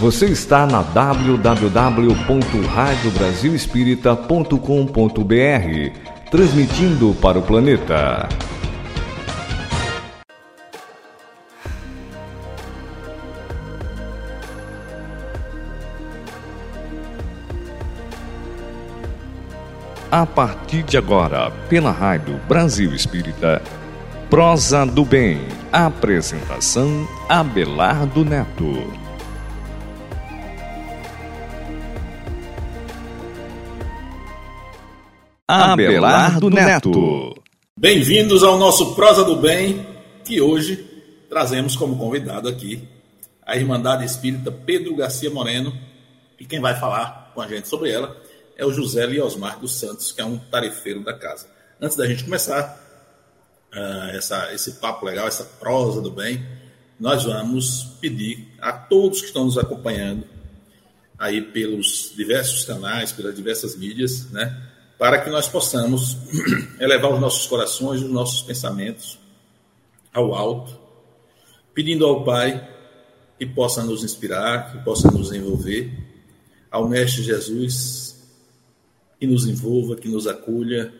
Você está na www.radiobrasilespírita.com.br, transmitindo para o planeta. A partir de agora, pela Rádio Brasil Espírita, Prosa do Bem. Apresentação Abelardo Neto. Abelardo Neto. Bem-vindos ao nosso Prosa do Bem, que hoje trazemos como convidado aqui a Irmandade Espírita Pedro Garcia Moreno. E quem vai falar com a gente sobre ela é o José Liosmar dos Santos, que é um tarefeiro da casa. Antes da gente começar uh, essa, esse papo legal, essa prosa do bem, nós vamos pedir a todos que estão nos acompanhando aí pelos diversos canais, pelas diversas mídias, né? Para que nós possamos elevar os nossos corações, os nossos pensamentos ao alto, pedindo ao Pai que possa nos inspirar, que possa nos envolver, ao Mestre Jesus, que nos envolva, que nos acolha,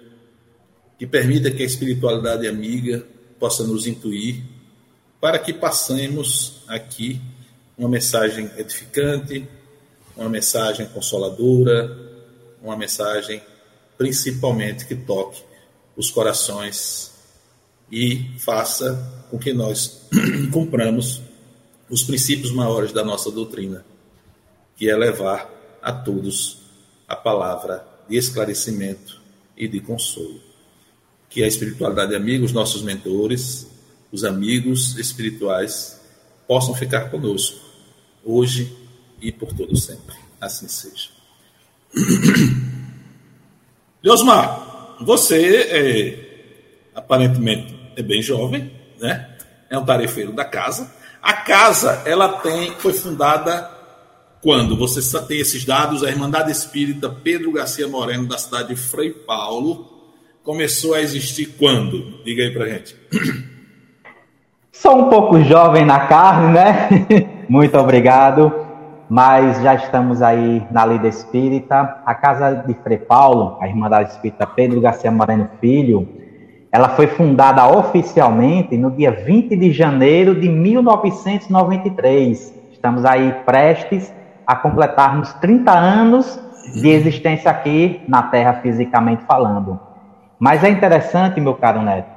que permita que a espiritualidade amiga possa nos intuir, para que passemos aqui uma mensagem edificante, uma mensagem consoladora, uma mensagem principalmente que toque os corações e faça com que nós cumpramos os princípios maiores da nossa doutrina, que é levar a todos a palavra de esclarecimento e de consolo. Que a espiritualidade amiga, os nossos mentores, os amigos espirituais possam ficar conosco hoje e por todo sempre. Assim seja. Leosmar, você é, aparentemente é bem jovem, né? É um tarefeiro da casa. A casa, ela tem, foi fundada quando? Você tem esses dados, a Irmandade Espírita Pedro Garcia Moreno, da cidade de Frei Paulo, começou a existir quando? Diga aí pra gente. Sou um pouco jovem na carne, né? Muito obrigado mas já estamos aí na Lida Espírita. A Casa de Frei Paulo, a Irmandade Espírita Pedro Garcia Moreno Filho, ela foi fundada oficialmente no dia 20 de janeiro de 1993. Estamos aí prestes a completarmos 30 anos de existência aqui na Terra, fisicamente falando. Mas é interessante, meu caro Neto,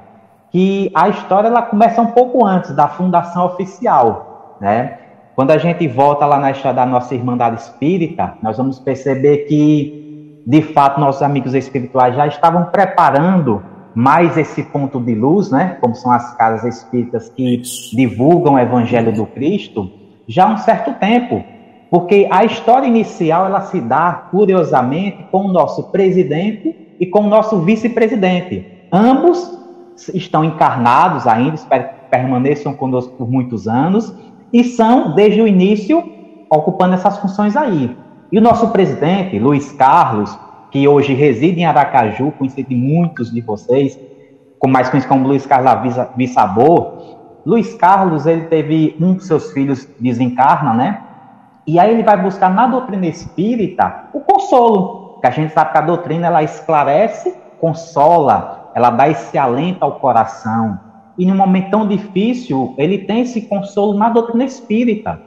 que a história ela começa um pouco antes da fundação oficial, né? Quando a gente volta lá na história da nossa Irmandade Espírita, nós vamos perceber que, de fato, nossos amigos espirituais já estavam preparando mais esse ponto de luz, né? Como são as casas espíritas que divulgam o Evangelho do Cristo, já há um certo tempo. Porque a história inicial ela se dá, curiosamente, com o nosso presidente e com o nosso vice-presidente. Ambos estão encarnados ainda, espero que permaneçam conosco por muitos anos, e são, desde o início, ocupando essas funções aí. E o nosso presidente, Luiz Carlos, que hoje reside em Aracaju, conhecido de muitos de vocês, como mais conhecido como Luiz Carlos Bissabor, Luiz Carlos, ele teve um dos seus filhos desencarna, né? E aí ele vai buscar na doutrina espírita o consolo, que a gente sabe que a doutrina ela esclarece, consola, ela dá esse alento ao coração, e num momento tão difícil, ele tem esse consolo na doutrina espírita.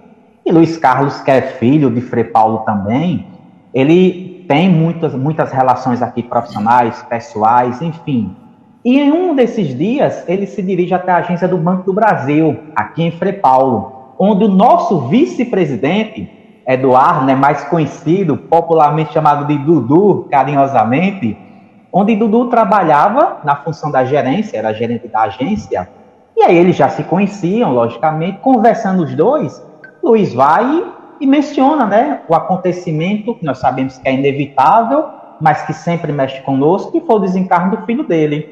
E Luiz Carlos, que é filho de Frei Paulo também, ele tem muitas, muitas relações aqui profissionais, pessoais, enfim. E em um desses dias, ele se dirige até a agência do Banco do Brasil, aqui em Frei Paulo, onde o nosso vice-presidente, Eduardo, né, mais conhecido, popularmente chamado de Dudu, carinhosamente, onde Dudu trabalhava na função da gerência, era gerente da agência, e aí eles já se conheciam, logicamente, conversando os dois, Luiz vai e menciona né, o acontecimento que nós sabemos que é inevitável, mas que sempre mexe conosco, que foi o desencarno do filho dele.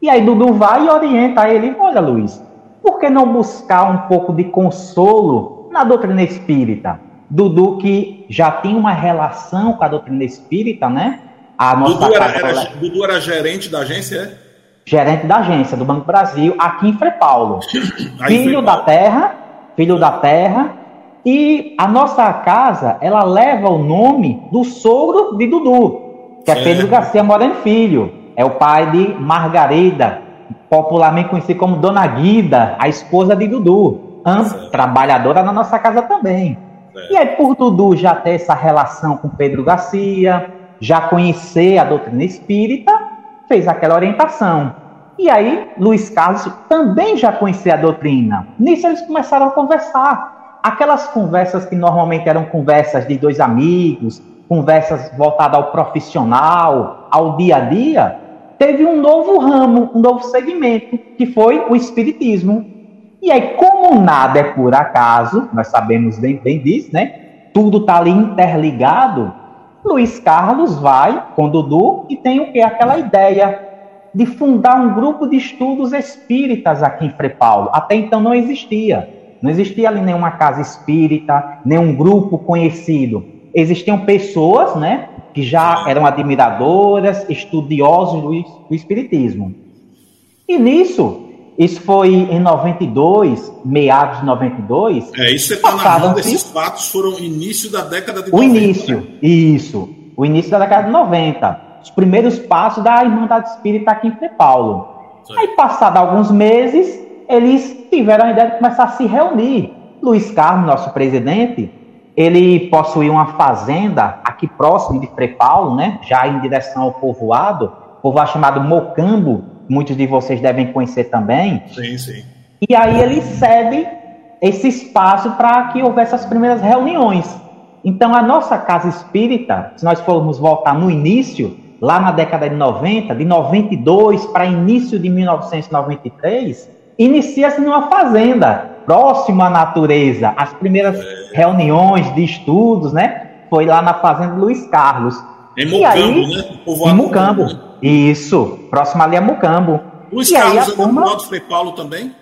E aí Dudu vai e orienta ele, olha Luiz, por que não buscar um pouco de consolo na doutrina espírita? Dudu que já tem uma relação com a doutrina espírita, né? A nossa Dudu, era, era, Dudu era gerente da agência, é? Gerente da agência do Banco Brasil, aqui em Frei Paulo. filho da terra, filho da terra, E a nossa casa, ela leva o nome do sogro de Dudu, que é Pedro Garcia Moreno Filho. É o pai de Margarida, popularmente conhecido como Dona Guida, a esposa de Dudu, trabalhadora na nossa casa também. E aí, por Dudu já ter essa relação com Pedro Garcia, já conhecer a doutrina espírita, fez aquela orientação. E aí, Luiz Carlos também já conhecia a doutrina. Nisso, eles começaram a conversar. Aquelas conversas que normalmente eram conversas de dois amigos, conversas voltadas ao profissional, ao dia a dia, teve um novo ramo, um novo segmento, que foi o Espiritismo. E aí, como nada é por acaso, nós sabemos bem, bem disso, né? Tudo está ali interligado. Luiz Carlos vai com Dudu e tem o que? Aquela ideia de fundar um grupo de estudos espíritas aqui em Frei Paulo. Até então não existia. Não existia ali nenhuma casa espírita, nenhum grupo conhecido. Existiam pessoas, né, que já eram admiradoras, estudiosos do, do espiritismo. E nisso, isso foi em 92, meados de 92. É, isso você está narrando, esses fatos foram início da década de o 90. O início, né? isso. O início da década de 90. Os primeiros passos da Irmandade Espírita aqui em São Paulo. Sim. Aí, passado alguns meses, eles tiveram a ideia de começar a se reunir. Luiz Carlos, nosso presidente, ele possuía uma fazenda aqui próximo de Frei Paulo, né? Já em direção ao povoado, povoado chamado Mocambo, muitos de vocês devem conhecer também. Sim, sim. E aí ele cede esse espaço para que houvesse as primeiras reuniões. Então, a nossa casa espírita, se nós formos voltar no início, lá na década de 90, de 92 para início de 1993, inicia-se numa fazenda, próximo à natureza. As primeiras é. reuniões de estudos, né? Foi lá na fazenda Luiz Carlos. Em Mucambo, aí, né? Em Mucambo. Né? Isso, próximo ali a Mucambo. Luiz e Carlos aí turma... do Frei Paulo também?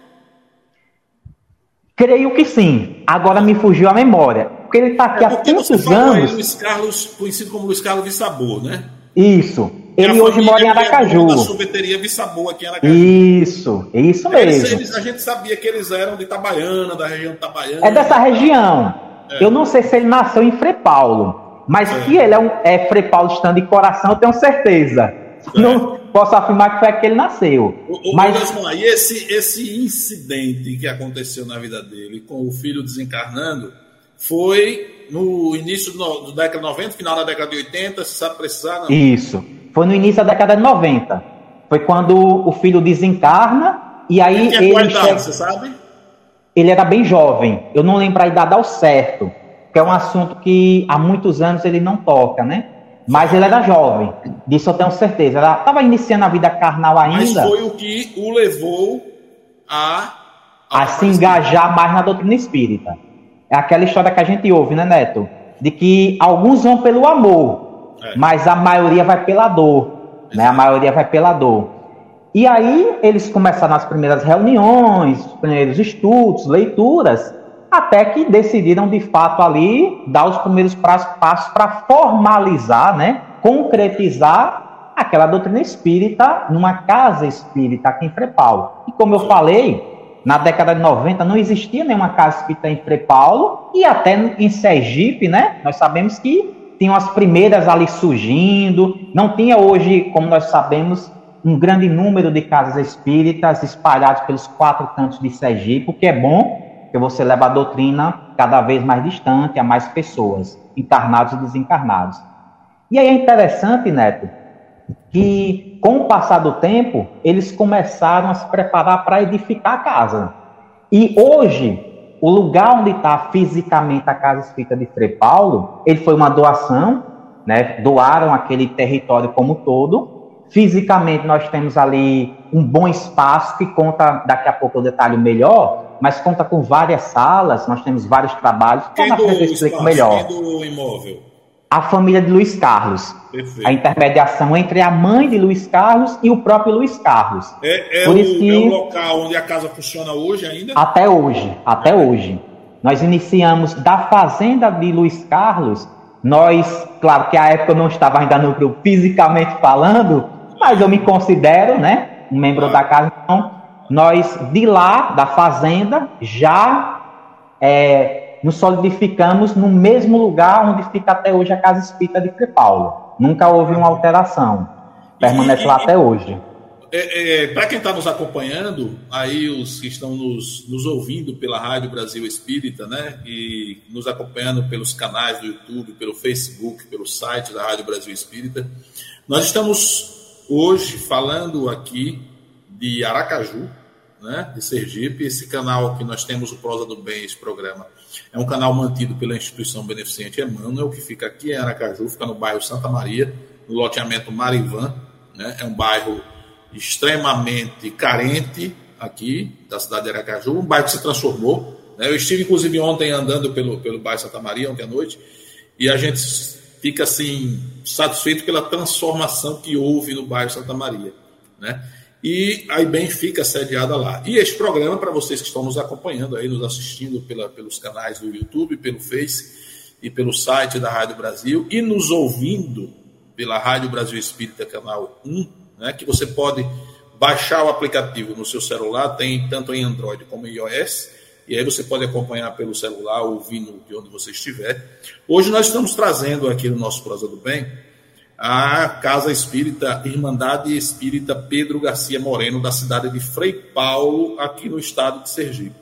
Creio que sim. Agora me fugiu a memória. Porque ele está aqui é há tantos anos. Aí, Luiz Carlos, conhecido como Luiz Carlos Vissabor, né? Isso. Ele hoje mora em Aracaju. Da sorveteria Vissabor aqui em Aracaju. Isso, isso mesmo. Eles, eles, a gente sabia que eles eram de Itabaiana, da região de Itabaiana. É dessa região. É. Eu não sei se ele nasceu em Frei Paulo, mas é. que ele é, um, é Frei Paulo estando de coração, eu tenho certeza. É. Não posso afirmar que foi aqui que ele nasceu. O, o, mas... e esse, esse incidente que aconteceu na vida dele, com o filho desencarnando, foi no início do, do década de 90, final da década de 80, se sabe precisar? Não? Isso. Foi no início da década de 90. Foi quando o filho desencarna e aí ele. ele idade, chega... você sabe? Ele era bem jovem. Eu não lembro a idade ao certo, que é um assunto que há muitos anos ele não toca, né? Mas ele era jovem, disso eu tenho certeza. Ela estava iniciando a vida carnal ainda. Mas foi o que o levou a. A, a se engajar mais na doutrina espírita. É aquela história que a gente ouve, né, Neto? De que alguns vão pelo amor, é. mas a maioria vai pela dor. Né? A maioria vai pela dor. E aí eles começaram as primeiras reuniões, os primeiros estudos, leituras, até que decidiram de fato ali dar os primeiros passos para formalizar, né, concretizar aquela doutrina espírita numa casa espírita aqui em Frepaulo. E como eu falei, na década de 90 não existia nenhuma casa espírita em Frepaulo e até em Sergipe, né? Nós sabemos que tinham as primeiras ali surgindo, não tinha hoje, como nós sabemos, um grande número de casas espíritas espalhadas pelos quatro cantos de Sergipe, o que é bom, porque você leva a doutrina cada vez mais distante a mais pessoas, encarnados e desencarnados. E aí é interessante, Neto, que com o passar do tempo, eles começaram a se preparar para edificar a casa. E hoje, o lugar onde está fisicamente a Casa Espírita de Frei Paulo, ele foi uma doação, né? doaram aquele território como todo. Fisicamente, nós temos ali um bom espaço que conta, daqui a pouco o detalhe melhor, mas conta com várias salas, nós temos vários trabalhos. Quem na frente eu explico melhor. Quem do imóvel? A família de Luiz Carlos. Perfeito. A intermediação entre a mãe de Luiz Carlos e o próprio Luiz Carlos. É, é, o, que, é o, local onde a casa funciona hoje ainda? Até hoje, até é. hoje. Nós iniciamos da fazenda de Luiz Carlos. Nós, claro que a época eu não estava ainda no grupo fisicamente falando, mas eu me considero, né, um membro ah. da casa. Então, nós de lá, da fazenda, já é, nos solidificamos no mesmo lugar onde fica até hoje a Casa Espírita de Frei Paulo. Nunca houve uma alteração. Permanece e, lá e, até hoje. É, é, Para quem está nos acompanhando, aí os que estão nos, nos, ouvindo pela Rádio Brasil Espírita, né? E nos acompanhando pelos canais do YouTube, pelo Facebook, pelo site da Rádio Brasil Espírita, nós estamos hoje falando aqui de Aracaju, né, de Sergipe. Esse canal que nós temos, o Prosa do Bem, esse programa, é um canal mantido pela instituição beneficente Emmanuel, que fica aqui em Aracaju, fica no bairro Santa Maria, no loteamento Marivan. Né, é um bairro extremamente carente aqui da cidade de Aracaju, um bairro que se transformou. Né? Eu estive, inclusive, ontem andando pelo, pelo bairro Santa Maria, ontem à noite, e a gente fica assim satisfeito pela transformação que houve no bairro Santa Maria, né? E a IBEM fica sediada lá. E este programa, para vocês que estão nos acompanhando aí, nos assistindo pela, pelos canais do YouTube, pelo Face e pelo site da Rádio Brasil, e nos ouvindo pela Rádio Brasil Espírita, canal 1, né, que você pode baixar o aplicativo no seu celular, tem tanto em Android como em iOS, e aí você pode acompanhar pelo celular, ouvindo de onde você estiver. Hoje nós estamos trazendo aqui no nosso Prosa do Bem a Casa Espírita, Irmandade Espírita Pedro Garcia Moreno, da cidade de Frei Paulo, aqui no estado de Sergipe.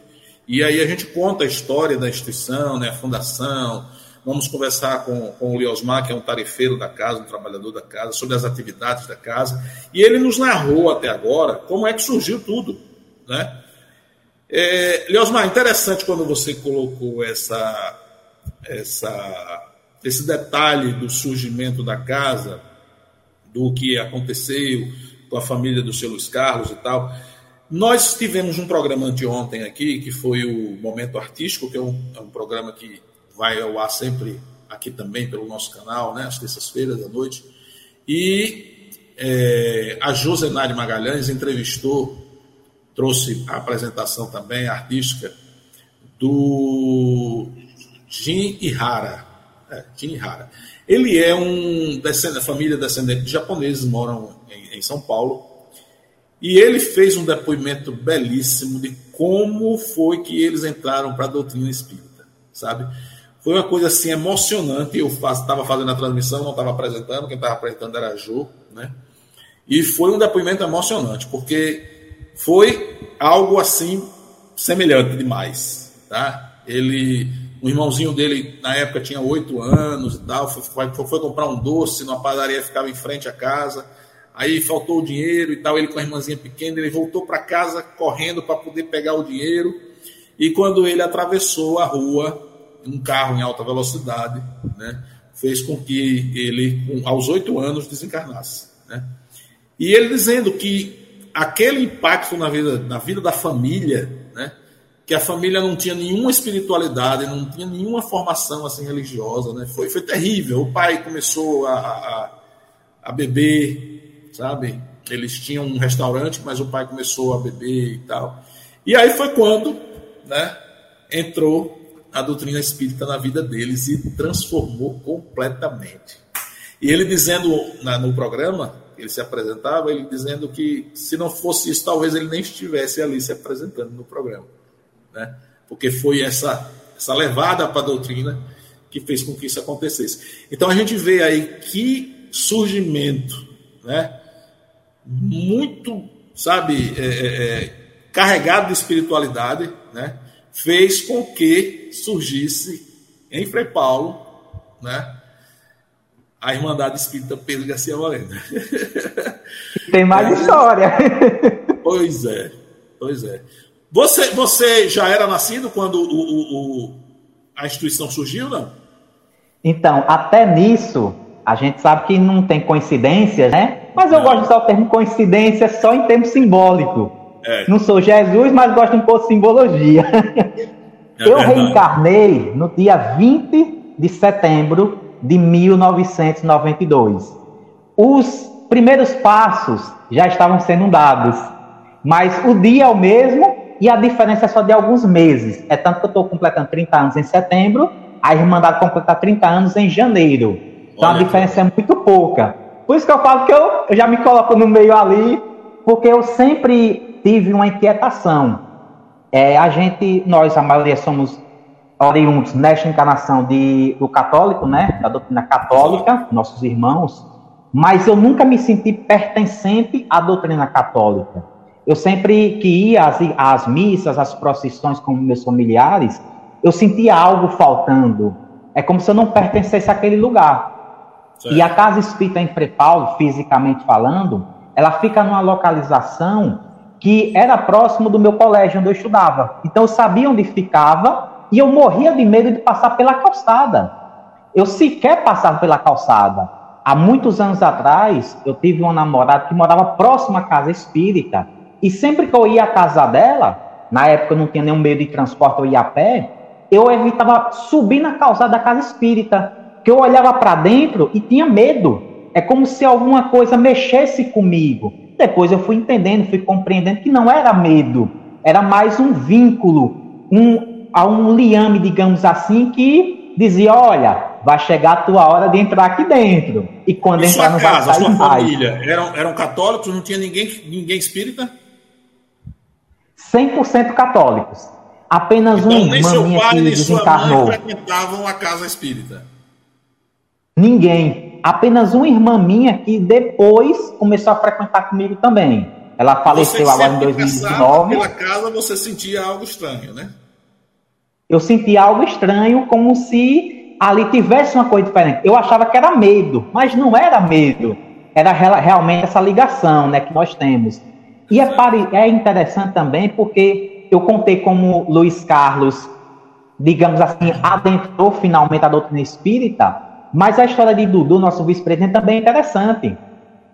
E aí a gente conta a história da instituição, né, a fundação, vamos conversar com, com o Liosmar, que é um tarefeiro da casa, um trabalhador da casa, sobre as atividades da casa, e ele nos narrou até agora como é que surgiu tudo, né? É, Leosmar, interessante quando você colocou essa, essa esse detalhe do surgimento da casa, do que aconteceu com a família do seu Luiz Carlos e tal. Nós tivemos um programa anteontem aqui, que foi o Momento Artístico, que é um, é um programa que vai ao ar sempre aqui também pelo nosso canal, né, às terças-feiras à noite. E é, a Josenari Magalhães entrevistou, trouxe a apresentação também artística do Jim Ihara, é, Kinihara. Ele é um descendente, família descendente de japoneses, moram em, em São Paulo. E ele fez um depoimento belíssimo de como foi que eles entraram para a doutrina espírita, sabe? Foi uma coisa assim emocionante. Eu estava fazendo a transmissão, não estava apresentando, quem estava apresentando era a Jo, né? E foi um depoimento emocionante, porque foi algo assim semelhante demais, tá? Ele o irmãozinho dele, na época, tinha oito anos e tal, foi, foi, foi, comprar um doce numa padaria ficava em frente à casa. Aí faltou o dinheiro e tal, ele com a irmãzinha pequena, ele voltou para casa correndo para poder pegar o dinheiro. E quando ele atravessou a rua, um carro em alta velocidade, né, fez com que ele, aos oito anos, desencarnasse. Né? E ele dizendo que aquele impacto na vida, na vida da família, que a família não tinha nenhuma espiritualidade, não tinha nenhuma formação assim religiosa, né? Foi, foi terrível. O pai começou a, a, a beber, sabe? Eles tinham um restaurante, mas o pai começou a beber e tal. E aí foi quando, né? Entrou a doutrina espírita na vida deles e transformou completamente. E ele dizendo na, no programa, ele se apresentava, ele dizendo que se não fosse isso, talvez ele nem estivesse ali se apresentando no programa né? porque foi essa, essa levada para a doutrina que fez com que isso acontecesse. Então a gente vê aí que surgimento, né? muito, sabe, é, é, é, carregado de espiritualidade, né? fez com que surgisse em Frei Paulo, né? a Irmandade Espírita Pedro Garcia Moreno. Tem mais é. história. Pois é, pois é. Você, você já era nascido quando o, o, o, a instituição surgiu, não? Então, até nisso, a gente sabe que não tem coincidências, né? Mas eu gosto de usar o termo coincidência só em termo simbólico. É. Não sou Jesus, mas gosto um pouco de simbologia. É eu verdade. reencarnei no dia 20 de setembro de 1992. Os primeiros passos já estavam sendo dados, mas o dia é o mesmo e a diferença é só de alguns meses. É tanto que eu estou completando 30 anos em setembro, a Irmandade completa 30 anos em janeiro. Então Olha a diferença é muito pouca. Por isso que eu falo que eu, eu já me coloco no meio ali, porque eu sempre tive uma inquietação. É, a gente, nós, a maioria somos oriundos nesta encarnação de, do católico, né, da doutrina católica, nossos irmãos, mas eu nunca me senti pertencente à doutrina católica. Eu sempre que ia às, às missas, às procissões com meus familiares, eu sentia algo faltando. É como se eu não pertencesse àquele lugar. Certo. E a Casa Espírita em Frei Paulo, fisicamente falando, ela fica numa localização que era próximo do meu colégio onde eu estudava. Então eu sabia onde ficava e eu morria de medo de passar pela calçada. Eu sequer passava pela calçada. Há muitos anos atrás, eu tive uma namorada que morava próximo à casa espírita. E sempre que eu ia à casa dela, na época eu não tinha nenhum meio de transporte, eu ia a pé, eu evitava subir na calçada da casa espírita. Que eu olhava para dentro e tinha medo. É como se alguma coisa mexesse comigo. Depois eu fui entendendo, fui compreendendo que não era medo, era mais um vínculo, um, a um liame, digamos assim, que dizia: olha, vai chegar a tua hora de entrar aqui dentro. E quando e entrar sua casa, sua família, eram, eram católicos? Não tinha ninguém, ninguém espírita? 100% católicos. Apenas então, um irmão minha que desencarnou. Frequentavam a casa espírita. Ninguém. Apenas uma irmã minha que depois começou a frequentar comigo também. Ela faleceu agora em 2019. Pela casa você sentia algo estranho, né? Eu sentia algo estranho, como se ali tivesse uma coisa diferente. Eu achava que era medo, mas não era medo. Era realmente essa ligação né, que nós temos. E é, é interessante também porque eu contei como Luiz Carlos, digamos assim, adentrou finalmente a doutrina espírita, mas a história de Dudu, nosso vice-presidente, também é interessante.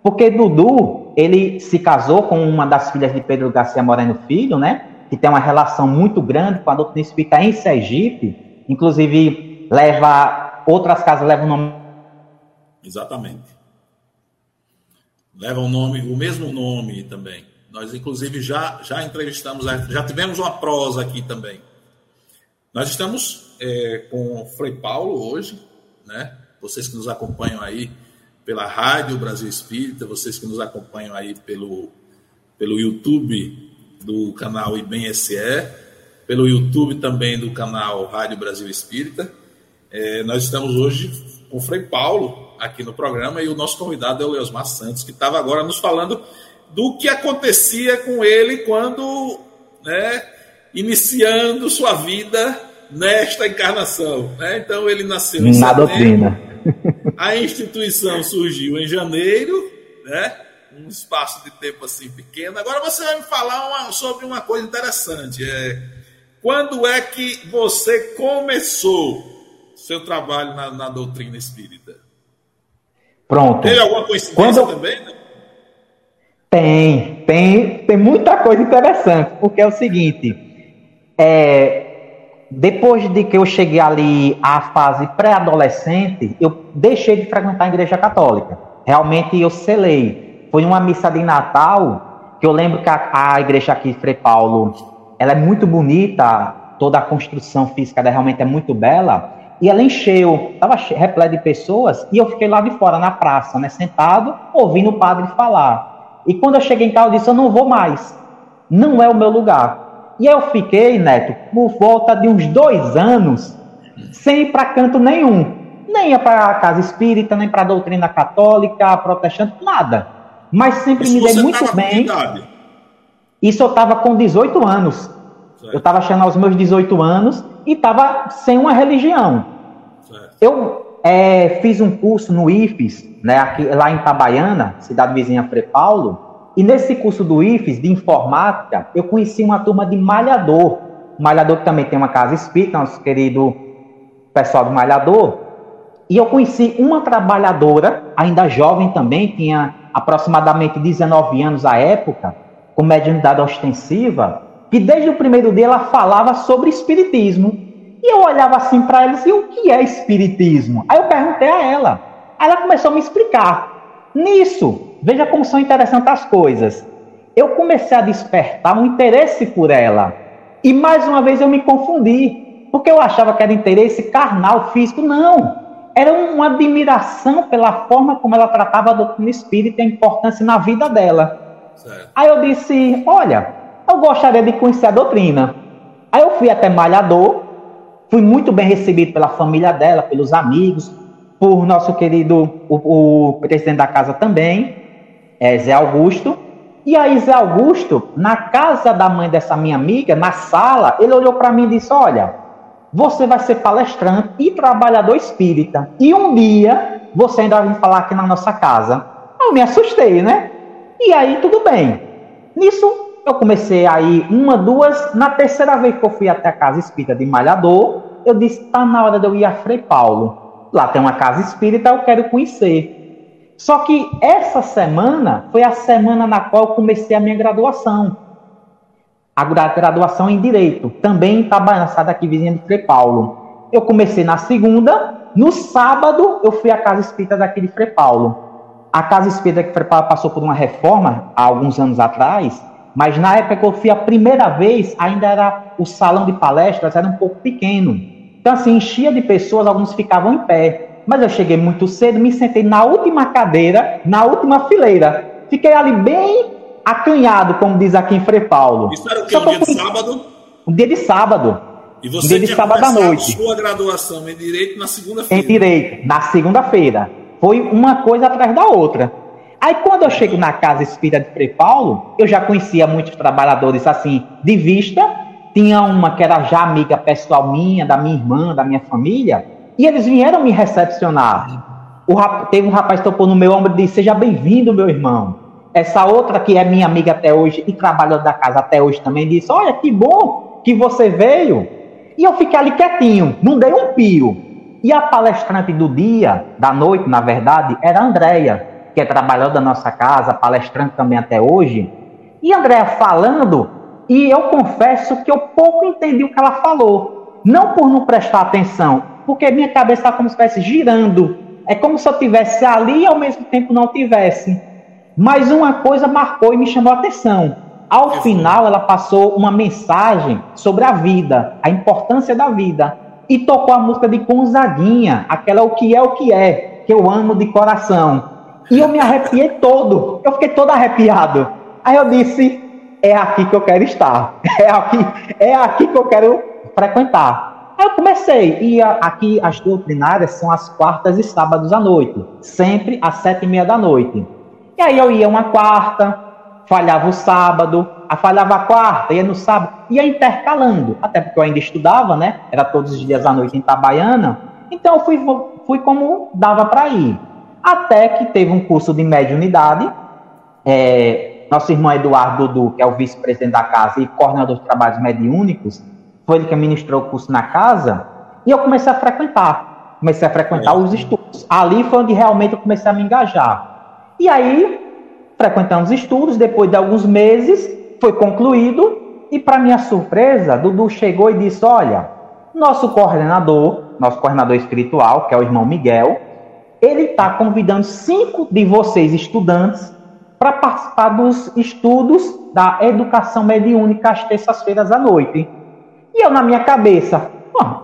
Porque Dudu, ele se casou com uma das filhas de Pedro Garcia Moreno Filho, né? Que tem uma relação muito grande com a doutrina espírita em Sergipe. Inclusive, leva. Outras casas levam o nome. Exatamente. Leva o nome, o mesmo nome também. Nós, inclusive, já, já entrevistamos, já tivemos uma prosa aqui também. Nós estamos é, com o Frei Paulo hoje, né? vocês que nos acompanham aí pela Rádio Brasil Espírita, vocês que nos acompanham aí pelo, pelo YouTube do canal IBEM SE, pelo YouTube também do canal Rádio Brasil Espírita. É, nós estamos hoje com o Frei Paulo aqui no programa e o nosso convidado é o Leosmar Santos, que estava agora nos falando do que acontecia com ele quando, né, iniciando sua vida nesta encarnação. Né? Então ele nasceu em Na doutrina. A instituição surgiu em janeiro, né? um espaço de tempo assim pequeno. Agora você vai me falar uma, sobre uma coisa interessante. É, quando é que você começou seu trabalho na, na doutrina espírita? Pronto. Teve alguma coincidência quando... também? Né? Tem, tem, tem muita coisa interessante, porque é o seguinte, é, depois de que eu cheguei ali à fase pré-adolescente, eu deixei de frequentar a igreja católica. Realmente eu selei. Foi uma missa de Natal, que eu lembro que a, a igreja aqui Frei Paulo, ela é muito bonita, toda a construção física dela realmente é muito bela, e ela encheu, estava repleta de pessoas, e eu fiquei lá de fora, na praça, né, sentado, ouvindo o padre falar. E quando eu cheguei em casa, eu disse, eu não vou mais. Não é o meu lugar. E eu fiquei, Neto, por volta de uns dois anos, sem ir para canto nenhum. Nem ia para a casa espírita, nem para a doutrina católica, protestante, nada. Mas sempre Isso me dei muito bem. Isso eu estava com 18 anos. Certo. Eu estava achando aos meus 18 anos e estava sem uma religião. Certo. Eu é, fiz um curso no IFES, né, aqui, lá em Itabaiana, cidade vizinha Frei Paulo, e nesse curso do IFES de informática, eu conheci uma turma de Malhador. Malhador que também tem uma casa espírita, nosso querido pessoal do Malhador. E eu conheci uma trabalhadora, ainda jovem também, tinha aproximadamente 19 anos à época, com mediunidade ostensiva, que desde o primeiro dia ela falava sobre espiritismo. E eu olhava assim para ela e disse, o que é espiritismo? Aí eu perguntei a ela. Aí ela começou a me explicar. Nisso, Veja como são interessantes as coisas. Eu comecei a despertar um interesse por ela. E mais uma vez eu me confundi, porque eu achava que era interesse carnal, físico. Não. Era uma admiração pela forma como ela tratava a doutrina espírita e a importância na vida dela. Certo. Aí eu disse: Olha, eu gostaria de conhecer a doutrina. Aí eu fui até Malhador, Fui muito bem recebido pela família dela, pelos amigos, por nosso querido o, o presidente da casa também, é, Zé Augusto. E aí, Zé Augusto, na casa da mãe dessa minha amiga, na sala, ele olhou para mim e disse: Olha, você vai ser palestrante e trabalhador espírita. E um dia você ainda vai falar aqui na nossa casa. Eu me assustei, né? E aí, tudo bem. Nisso, eu comecei a ir uma, duas. Na terceira vez que eu fui até a casa espírita de Malhador, eu disse: tá na hora de eu ir a Frei Paulo. Lá tem uma casa espírita, eu quero conhecer. Só que essa semana foi a semana na qual eu comecei a minha graduação. A graduação em Direito, também em Itabaiana, daqui vizinha de Frei Paulo. Eu comecei na segunda, no sábado eu fui à Casa Espírita daqui de Frei Paulo. A Casa Espírita de Frei Paulo passou por uma reforma há alguns anos atrás, mas na época que eu fui a primeira vez, ainda era o salão de palestras era um pouco pequeno. Então assim, enchia de pessoas, alguns ficavam em pé. Mas eu cheguei muito cedo, me sentei na última cadeira, na última fileira. Fiquei ali bem acanhado, como diz aqui em Frei Paulo. Isso era o que? Um dia de sábado? Um dia de sábado. E você um dia de sábado à noite. sua graduação em Direito na segunda-feira? Em Direito, na segunda-feira. Foi uma coisa atrás da outra. Aí quando eu chego na Casa Espírita de Frei Paulo, eu já conhecia muitos trabalhadores assim, de vista. Tinha uma que era já amiga pessoal minha, da minha irmã, da minha família. E eles vieram me recepcionar. O, teve um rapaz que topou no meu ombro e disse, seja bem-vindo, meu irmão. Essa outra que é minha amiga até hoje e trabalhou da casa até hoje também disse: Olha, que bom que você veio. E eu fiquei ali quietinho, não dei um pio. E a palestrante do dia, da noite, na verdade, era a Andréia, que é trabalhadora da nossa casa, palestrante também até hoje. E a Andréia falando, e eu confesso que eu pouco entendi o que ela falou. Não por não prestar atenção, porque minha cabeça está como se estivesse girando. É como se eu estivesse ali e ao mesmo tempo não tivesse. Mas uma coisa marcou e me chamou a atenção. Ao final, ela passou uma mensagem sobre a vida, a importância da vida. E tocou a música de Gonzaguinha, aquela O Que É O Que É, que eu amo de coração. E eu me arrepiei todo, eu fiquei todo arrepiado. Aí eu disse: é aqui que eu quero estar, é aqui, é aqui que eu quero frequentar. Aí eu comecei, e aqui as doutrinárias são as quartas e sábados à noite, sempre às sete e meia da noite. E aí eu ia uma quarta, falhava o sábado, a falhava a quarta, ia no sábado, ia intercalando, até porque eu ainda estudava, né? Era todos os dias à noite em Itabaiana. Então eu fui, fui como dava para ir. Até que teve um curso de mediunidade. É, nosso irmão Eduardo Dudu, que é o vice-presidente da casa e coordenador de trabalhos mediúnicos, foi ele que ministrou o curso na casa, e eu comecei a frequentar. Comecei a frequentar é. os estudos. Ali foi onde realmente eu comecei a me engajar. E aí, frequentando os estudos, depois de alguns meses, foi concluído, e para minha surpresa, Dudu chegou e disse: Olha, nosso coordenador, nosso coordenador espiritual, que é o irmão Miguel, ele está convidando cinco de vocês, estudantes, para participar dos estudos da educação mediúnica às terças-feiras à noite. E eu, na minha cabeça,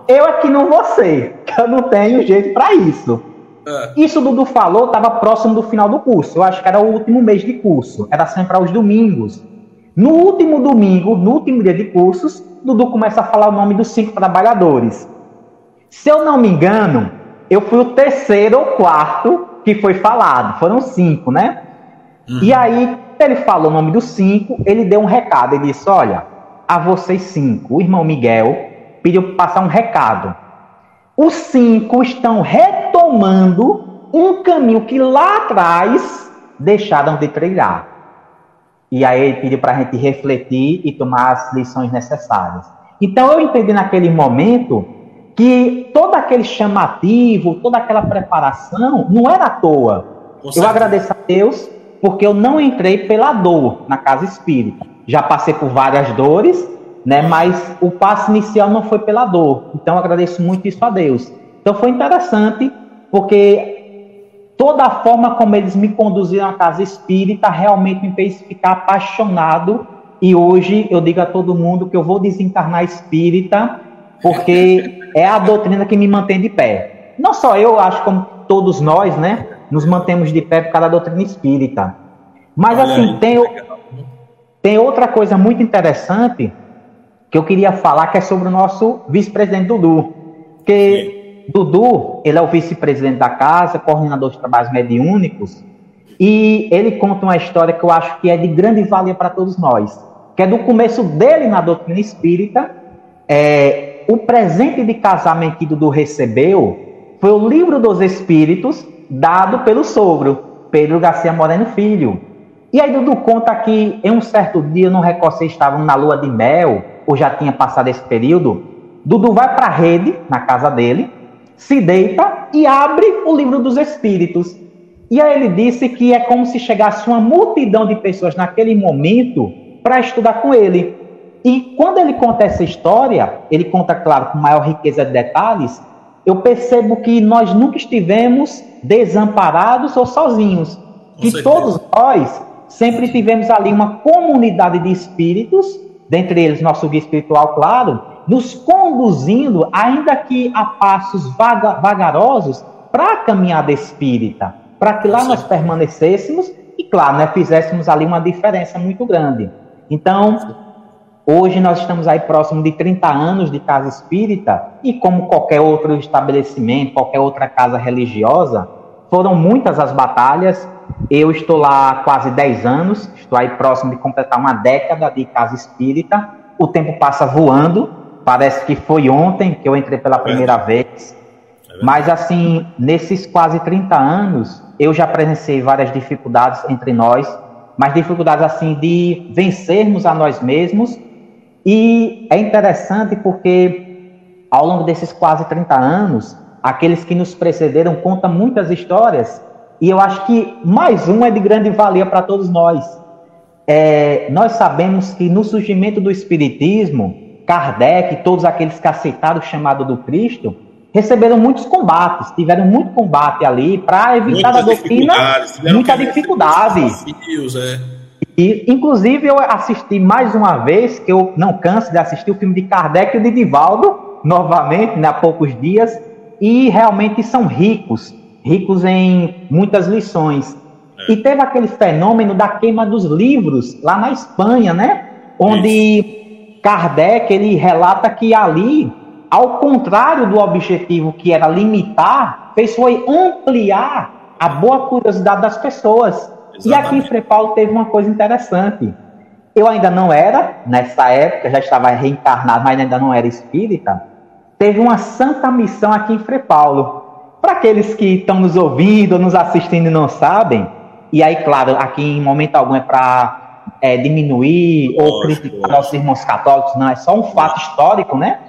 eu aqui não vou ser, que eu não tenho jeito para isso. É. Isso Dudu falou estava próximo do final do curso. Eu acho que era o último mês de curso. Era sempre aos domingos. No último domingo, no último dia de cursos, Dudu começa a falar o nome dos cinco trabalhadores. Se eu não me engano, eu fui o terceiro ou quarto que foi falado. Foram cinco, né? Uhum. E aí, ele falou o nome dos cinco, ele deu um recado. Ele disse: Olha, a vocês cinco, o irmão Miguel pediu para passar um recado. Os cinco estão retomando um caminho que lá atrás deixaram de trilhar. E aí ele pediu para a gente refletir e tomar as lições necessárias. Então eu entendi naquele momento que todo aquele chamativo, toda aquela preparação não era à toa. Eu agradeço a Deus porque eu não entrei pela dor na casa espírita. Já passei por várias dores, né? Mas o passo inicial não foi pela dor. Então agradeço muito isso a Deus. Então foi interessante porque toda a forma como eles me conduziram à casa espírita realmente me fez ficar apaixonado e hoje eu digo a todo mundo que eu vou desencarnar espírita porque é a doutrina que me mantém de pé. Não só eu, acho como todos nós, né? Nos mantemos de pé por causa da doutrina espírita. Mas assim, tem, tem outra coisa muito interessante que eu queria falar, que é sobre o nosso vice-presidente Dudu. Que Dudu, ele é o vice-presidente da casa, coordenador de trabalhos mediúnicos, e ele conta uma história que eu acho que é de grande valia para todos nós, que é do começo dele na doutrina espírita. É, o presente de casamento que Dudu recebeu foi o livro dos Espíritos, dado pelo sogro, Pedro Garcia Moreno Filho. E aí Dudu conta que em um certo dia, não recordo se estavam na lua de mel, ou já tinha passado esse período, Dudu vai para a rede, na casa dele, se deita e abre o livro dos Espíritos. E aí ele disse que é como se chegasse uma multidão de pessoas naquele momento para estudar com ele. E quando ele conta essa história, ele conta, claro, com maior riqueza de detalhes, eu percebo que nós nunca estivemos desamparados ou sozinhos. que todos nós sempre tivemos ali uma comunidade de espíritos dentre eles nosso guia espiritual, claro, nos conduzindo, ainda que a passos vaga, vagarosos, para a caminhada espírita, para que lá nós permanecêssemos e, claro, né, fizéssemos ali uma diferença muito grande. Então, hoje nós estamos aí próximo de 30 anos de casa espírita e, como qualquer outro estabelecimento, qualquer outra casa religiosa, foram muitas as batalhas, eu estou lá quase 10 anos, estou aí próximo de completar uma década de casa espírita. O tempo passa voando, parece que foi ontem que eu entrei pela primeira é vez. É Mas, assim, nesses quase 30 anos, eu já presenciei várias dificuldades entre nós, mas dificuldades, assim, de vencermos a nós mesmos. E é interessante porque, ao longo desses quase 30 anos, aqueles que nos precederam contam muitas histórias e eu acho que mais um é de grande valia para todos nós. É, nós sabemos que no surgimento do Espiritismo, Kardec e todos aqueles que aceitaram o chamado do Cristo receberam muitos combates, tiveram muito combate ali para evitar Muitas a doutrina, muita dificuldade. Desafios, é. E, inclusive, eu assisti mais uma vez, que eu não canso de assistir o filme de Kardec e o de Divaldo, novamente, né, há poucos dias, e realmente são ricos ricos em muitas lições. É. E teve aquele fenômeno da queima dos livros lá na Espanha, né? Onde Isso. Kardec ele relata que ali, ao contrário do objetivo que era limitar, fez foi ampliar a boa curiosidade das pessoas. Exatamente. E aqui em Frei Paulo teve uma coisa interessante. Eu ainda não era, nessa época, já estava reencarnado, mas ainda não era espírita. Teve uma santa missão aqui em Frei Paulo para aqueles que estão nos ouvindo, nos assistindo e não sabem, e aí, claro, aqui em momento algum é para é, diminuir ou criticar os irmãos católicos, não, é só um fato histórico, né?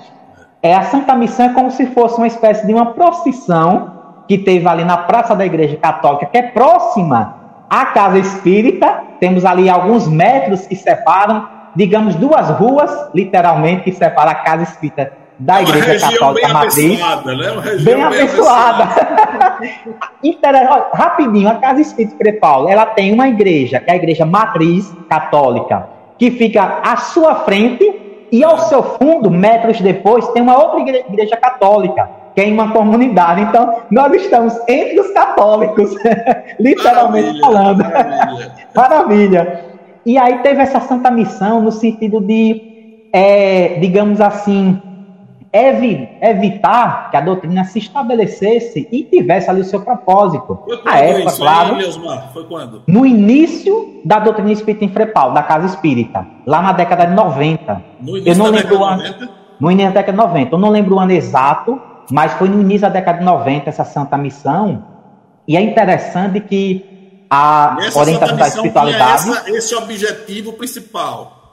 É, a Santa Missão é como se fosse uma espécie de uma procissão que teve ali na Praça da Igreja Católica, que é próxima à Casa Espírita. Temos ali alguns metros que separam, digamos, duas ruas, literalmente, que separam a Casa Espírita da Igreja Católica bem Matriz. Abençoada, né? Uma região bem, bem abençoada. Rapidinho, a Casa Espírita de Paulo, ela tem uma igreja, que é a Igreja Matriz Católica, que fica à sua frente e ao seu fundo, metros depois, tem uma outra igreja, igreja católica, que é em uma comunidade. Então, nós estamos entre os católicos, literalmente maravilha, falando. Maravilha. maravilha. E aí teve essa santa missão no sentido de, é, digamos assim, evi evitar que a doutrina se estabelecesse e tivesse ali o seu propósito. A época, isso, claro, hein, Foi quando? No início da doutrina espírita em Frepal, da Casa Espírita, lá na década de 90. No início Eu não da lembro década de 90? No início da década de 90. Eu não lembro o ano exato, mas foi no início da década de 90 essa santa missão. E é interessante que a orientação da espiritualidade. Essa, esse objetivo principal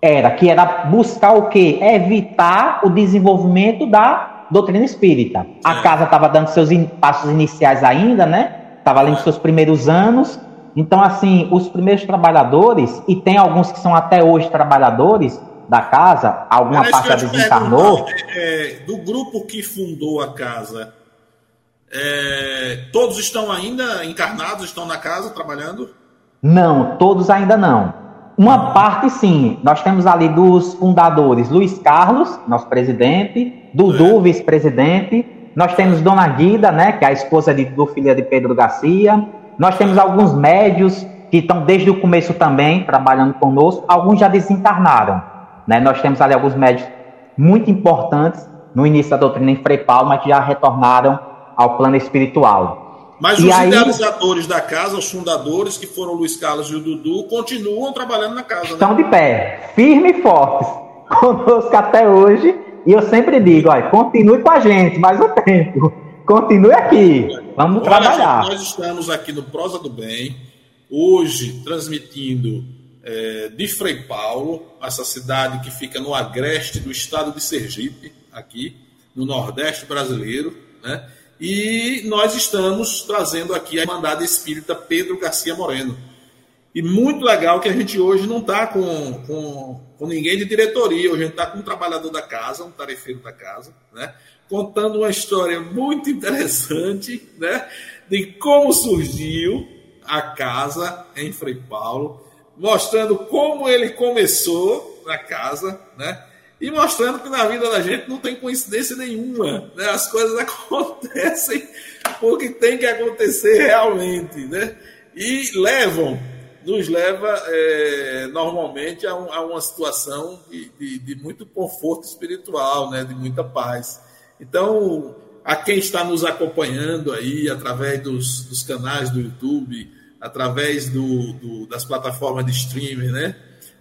era que era buscar o quê? Evitar o desenvolvimento da doutrina espírita. A casa estava dando seus in, passos iniciais ainda, né? Estava ali nos seus primeiros anos. Então, assim, os primeiros trabalhadores, e tem alguns que são até hoje trabalhadores da casa, alguma Mas parte já desencarnou. É, do grupo que fundou a casa, é, todos estão ainda encarnados, estão na casa trabalhando? Não, todos ainda não. Uma parte, sim. Nós temos ali dos fundadores Luiz Carlos, nosso presidente, Dudu, é. vice-presidente. Nós temos Dona Guida, né, que é a esposa de, do filho de Pedro Garcia. Nós temos alguns médios que estão desde o começo também trabalhando conosco. Alguns já desencarnaram. Né? Nós temos ali alguns médios muito importantes no início da doutrina em Frei Paulo, mas que já retornaram ao plano espiritual. Mas e os aí, idealizadores da casa, os fundadores, que foram o Luiz Carlos e o Dudu, continuam trabalhando na casa. Né? Estão né? de pé, firmes e fortes, conosco até hoje. E eu sempre digo, olha, continue com a gente mais um tempo. Continue aqui. Vamos olha, trabalhar. Gente, nós estamos aqui no Prosa do Bem, hoje transmitindo é, de Frei Paulo, essa cidade que fica no agreste do estado de Sergipe, aqui no Nordeste brasileiro, né? E nós estamos trazendo aqui a Irmandade Espírita Pedro Garcia Moreno. E muito legal que a gente hoje não está com, com, com, ninguém de diretoria, hoje a gente está com um trabalhador da casa, um tarefeiro da casa, né? contando uma história muito interessante né? de como surgiu a casa em Frei Paulo, mostrando como ele começou na casa, né? E mostrando que na vida da gente não tem coincidência nenhuma, né? As coisas acontecem porque tem que acontecer realmente, né? E levam, nos leva é, normalmente a, um, a, uma situação de, de, de muito conforto espiritual, né? De muita paz. Então, a quem está nos acompanhando aí através dos, dos canais do YouTube, através do, do, das plataformas de streaming, né?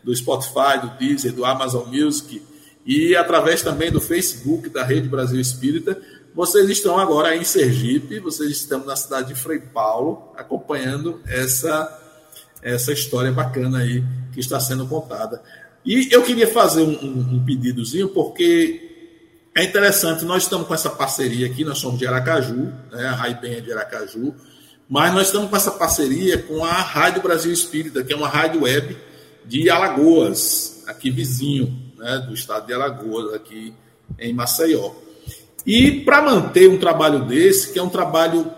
do Spotify, do Deezer, do Amazon Music e através também do Facebook da Rede Brasil Espírita. Vocês estão agora em Sergipe, vocês estão na cidade de Frei Paulo, acompanhando essa, essa história bacana aí que está sendo contada. E eu queria fazer um, um, pedidozinho, porque é interessante, nós estamos com essa parceria aqui, nós somos de Aracaju, né, a Raiben é de Aracaju, mas nós estamos com essa parceria com a Rádio Brasil Espírita, que é uma rádio web de Alagoas, aqui vizinho né, do estado de Alagoas, aqui em Maceió. E para manter um trabalho desse, que é um trabalho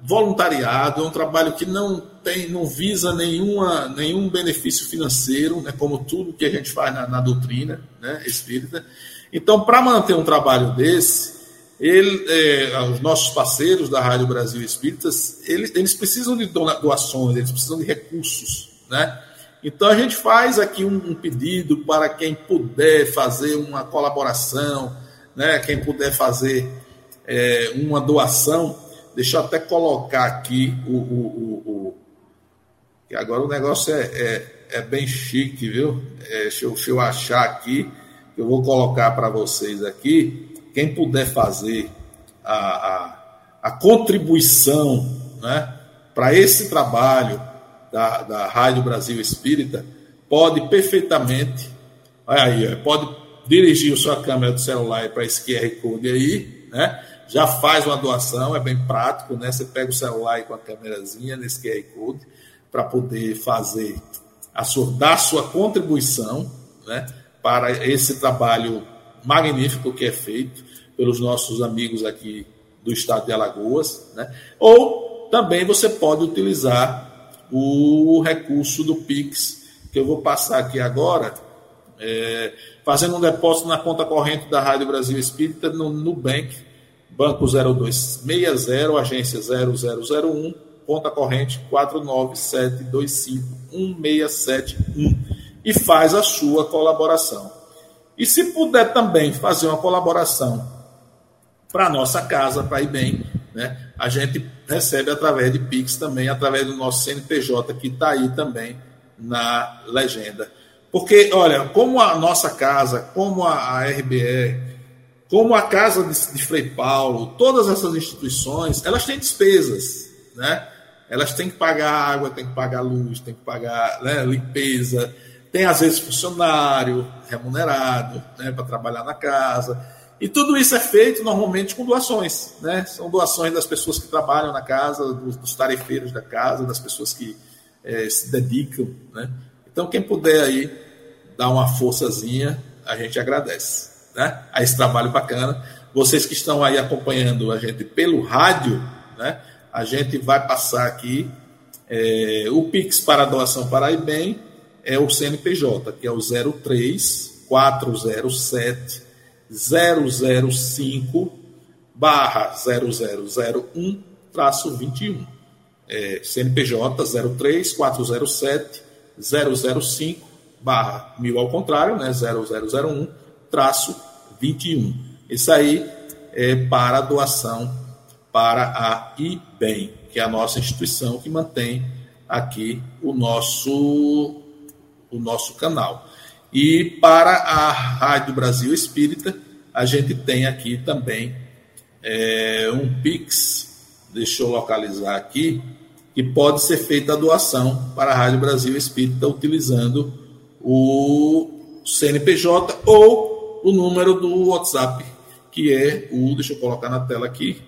voluntariado, é um trabalho que não tem, não visa nenhuma, nenhum benefício financeiro, né, como tudo que a gente faz na, na doutrina né, espírita. Então, para manter um trabalho desse, ele, é, os nossos parceiros da Rádio Brasil Espíritas, eles, eles precisam de doações, eles precisam de recursos, né? Então a gente faz aqui um, um pedido para quem puder fazer uma colaboração, né? Quem puder fazer é, uma doação, deixa eu até colocar aqui o, o, o, o que agora o negócio é, é, é bem chique, viu? É, deixa, eu, deixa eu achar aqui, eu vou colocar para vocês aqui quem puder fazer a, a, a contribuição né, para esse trabalho da, da Rádio Brasil Espírita, pode perfeitamente, aí, pode dirigir a sua câmera do celular para esse QR Code aí, né? Já faz uma doação, é bem prático, né? Você pega o celular com a câmerazinha nesse QR Code para poder fazer a sua, dar sua contribuição, né? Para esse trabalho magnífico que é feito pelos nossos amigos aqui do estado de Alagoas, né? ou também você pode utilizar o recurso do Pix, que eu vou passar aqui agora, é, fazendo um depósito na conta corrente da Rádio Brasil Espírita no Nubank, Banco 0260, agência 0001, conta corrente 497251671 e faz a sua colaboração. E se puder também fazer uma colaboração para a nossa casa, para ir bem, né? A gente recebe através de Pix também, através do nosso CNPJ, que está aí também na legenda. Porque, olha, como a nossa casa, como a, a RBE, como a Casa de, de Frei Paulo, todas essas instituições, elas têm despesas, né? Elas têm que pagar água, têm que pagar luz, têm que pagar né, limpeza, tem às vezes funcionário remunerado né, para trabalhar na casa. E tudo isso é feito normalmente com doações, né? São doações das pessoas que trabalham na casa, dos, dos tarefeiros da casa, das pessoas que é, se dedicam, né? Então, quem puder aí dar uma forçazinha, a gente agradece, né? A esse trabalho bacana. Vocês que estão aí acompanhando a gente pelo rádio, né? A gente vai passar aqui é, o Pix para a doação para a IBEM é o CNPJ, que é o 03 407 005 barra 0001 traço 21. É, CNPJ 03 407 005 barra 1000 ao contrário, né, 0001, traço 21. Isso aí é para doação para a IBEM, que é a nossa instituição que mantém aqui o nosso, o nosso canal. E para a Rádio Brasil Espírita, a gente tem aqui também é, um Pix, deixa eu localizar aqui, que pode ser feita a doação para a Rádio Brasil Espírita utilizando o CNPJ ou o número do WhatsApp, que é o, deixa eu colocar na tela aqui,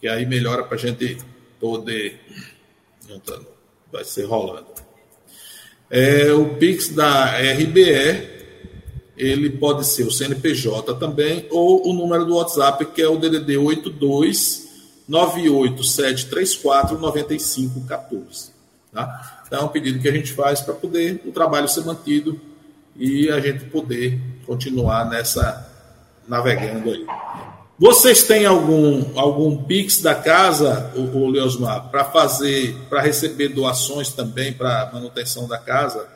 que aí melhora para a gente poder. Vai ser rolando. É, o Pix da RBE, ele pode ser o CNPJ também, ou o número do WhatsApp, que é o DDD 82 98734 9514. Tá? Então, é um pedido que a gente faz para poder o trabalho ser mantido e a gente poder continuar nessa navegando aí. Vocês têm algum, algum Pix da casa, o, o Leosmar, para fazer, para receber doações também para manutenção da casa?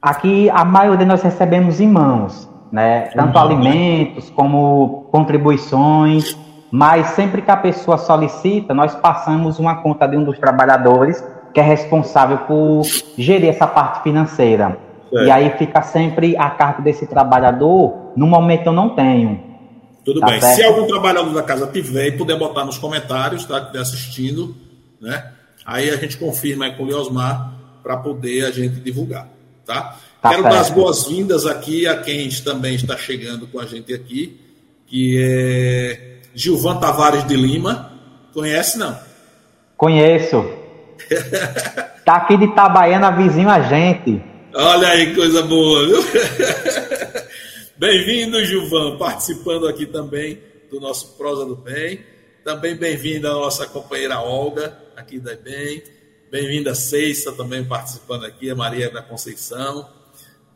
Aqui a maioria nós recebemos em mãos, né? Tanto uhum. alimentos como contribuições, mas sempre que a pessoa solicita, nós passamos uma conta de um dos trabalhadores que é responsável por gerir essa parte financeira. É. E aí fica sempre a cargo desse trabalhador. No momento eu não tenho. Tudo tá bem. Certo? Se algum trabalhador da casa tiver e puder botar nos comentários, tá? Que estiver assistindo, né? Aí a gente confirma aí com o Leosmar para poder a gente divulgar, tá? tá Quero certo. dar as boas-vindas aqui a quem também está chegando com a gente aqui, que é Gilvan Tavares de Lima. Conhece, não? Conheço. tá aqui de Itabaiana, vizinho a gente. Olha aí, coisa boa, viu? Bem-vindo, Gilvan, participando aqui também do nosso Prosa do Bem. Também bem-vinda a nossa companheira Olga, aqui da Bem. Bem-vinda a Ceissa, também participando aqui, a Maria da Conceição.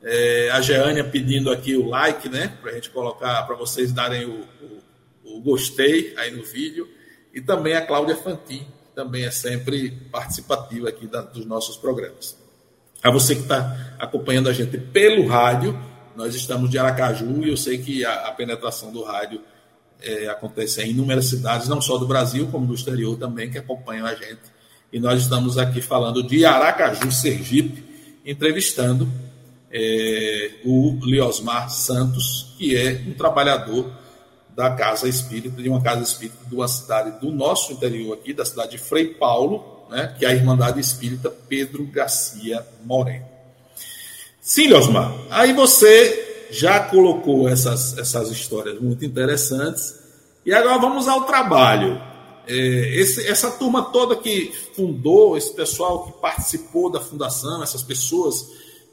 É, a Geânia pedindo aqui o like, né? Para a gente colocar, para vocês darem o, o, o, gostei aí no vídeo. E também a Cláudia Fantin, que também é sempre participativa aqui da, dos nossos programas. A você que está acompanhando a gente pelo rádio, nós estamos de Aracaju e eu sei que a, a penetração do rádio é, acontece em inúmeras cidades, não só do Brasil, como do exterior também, que acompanham a gente. E nós estamos aqui falando de Aracaju, Sergipe, entrevistando é, o Leosmar Santos, que é um trabalhador da Casa Espírita, de uma Casa Espírita de uma cidade do nosso interior aqui, da cidade de Frei Paulo, né, que é a Irmandade Espírita Pedro Garcia Moreno. Sim, Osmar, aí você já colocou essas, essas histórias muito interessantes, e agora vamos ao trabalho. É, esse, essa turma toda que fundou, esse pessoal que participou da fundação, essas pessoas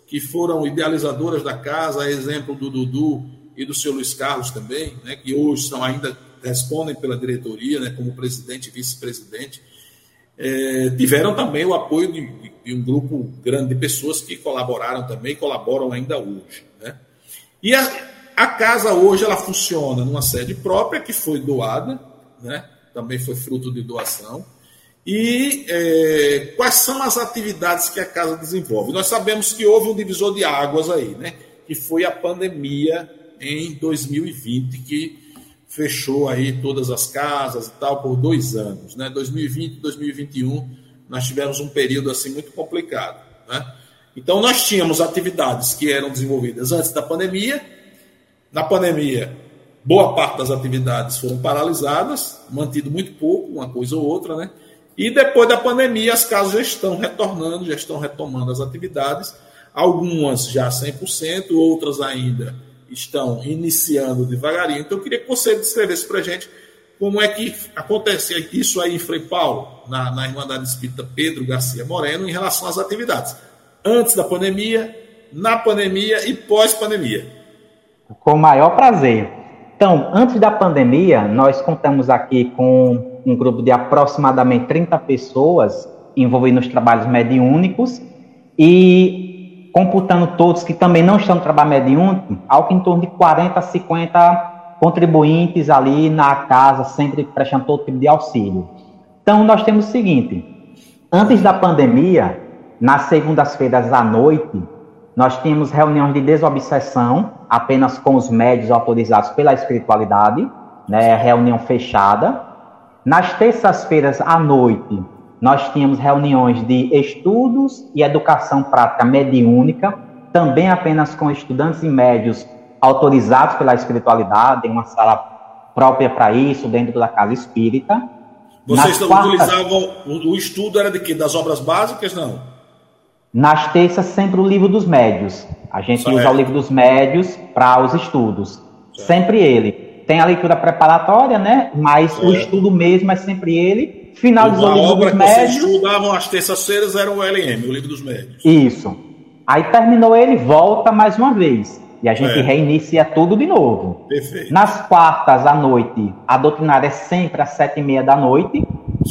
que foram idealizadoras da casa, a exemplo do Dudu e do seu Luiz Carlos também, né, que hoje são ainda respondem pela diretoria, né, como presidente e vice-presidente é, tiveram também o apoio de, de, um grupo grande de pessoas que colaboraram também, colaboram ainda hoje. Né? E a, a, casa hoje ela funciona numa sede própria que foi doada, né? também foi fruto de doação. E é, quais são as atividades que a casa desenvolve? Nós sabemos que houve um divisor de águas aí, né? que foi a pandemia em 2020, que fechou aí todas as casas e tal por dois anos, né? 2020 e 2021 nós tivemos um período assim muito complicado, né? Então nós tínhamos atividades que eram desenvolvidas antes da pandemia. Na pandemia, boa parte das atividades foram paralisadas, mantido muito pouco, uma coisa ou outra, né? E depois da pandemia, as casas já estão retornando, já estão retomando as atividades, algumas já 100%, outras ainda estão iniciando devagarinho. Então, eu queria que você descrevesse para a gente como é que acontece isso aí em Frei Paulo, na, na Irmandade Espírita Pedro Garcia Moreno, em relação às atividades. Antes da pandemia, na pandemia e pós-pandemia. Com o maior prazer. Então, antes da pandemia, nós contamos aqui com um grupo de aproximadamente 30 pessoas envolvidas nos trabalhos mediúnicos e computando todos que também não estão no trabalho mediúnico, algo em torno de 40 a 50 contribuintes ali na casa, sempre prestando todo tipo de auxílio. Então, nós temos o seguinte: antes da pandemia, nas segundas-feiras à noite, nós tínhamos reuniões de desobsessão, apenas com os médios autorizados pela espiritualidade, né, reunião fechada. Nas terças-feiras à noite, nós tínhamos reuniões de estudos e educação prática mediúnica, também apenas com estudantes e médios autorizados pela espiritualidade, em uma sala própria para isso, dentro da casa espírita. Vocês quartas... utilizavam, o estudo era de quê? Das obras básicas, não? Nas terças, sempre o livro dos médios. A gente certo. usa o livro dos médios para os estudos. Certo. Sempre ele. Tem a leitura preparatória, né? Mas certo. o estudo mesmo é sempre ele. Finalizou o livro dos médios. Vocês estudavam às terças-feiras era o LM, o livro dos médios. Isso. Aí terminou ele, volta mais uma vez. E a gente é. reinicia tudo de novo. Perfeito. Nas quartas à noite, a doutrinária é sempre às sete e meia da noite.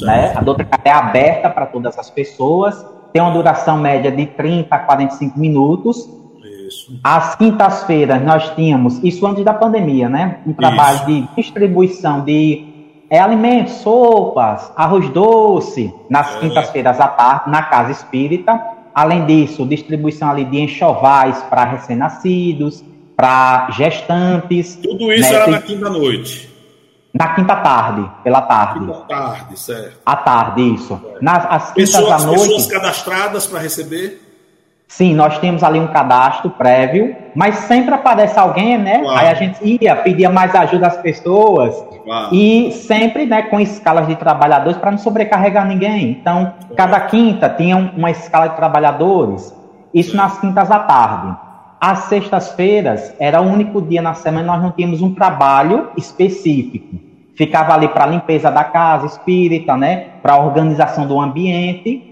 Né? A doutrinária é aberta para todas as pessoas tem uma duração média de 30 a 45 minutos. Isso. Às quintas-feiras nós tínhamos, isso antes da pandemia, né? Um trabalho isso. de distribuição de é, alimentos, sopas, arroz doce, nas é. quintas-feiras à tarde, na casa espírita. Além disso, distribuição ali de enxovais para recém-nascidos, para gestantes. Tudo isso né? era na quinta-noite. Na quinta tarde, pela tarde. Quinta tarde, certo. À tarde, isso. Nas, as quintas pessoas, à noite. Pessoas cadastradas para receber? Sim, nós temos ali um cadastro prévio, mas sempre aparece alguém, né? Claro. Aí a gente ia, pedia mais ajuda às pessoas. Claro. E sempre, né, com escalas de trabalhadores para não sobrecarregar ninguém. Então, cada quinta tinha uma escala de trabalhadores. Isso Sim. nas quintas à tarde. Às sextas-feiras era o único dia na semana que nós não tínhamos um trabalho específico. Ficava ali para limpeza da casa espírita, né? Para organização do ambiente.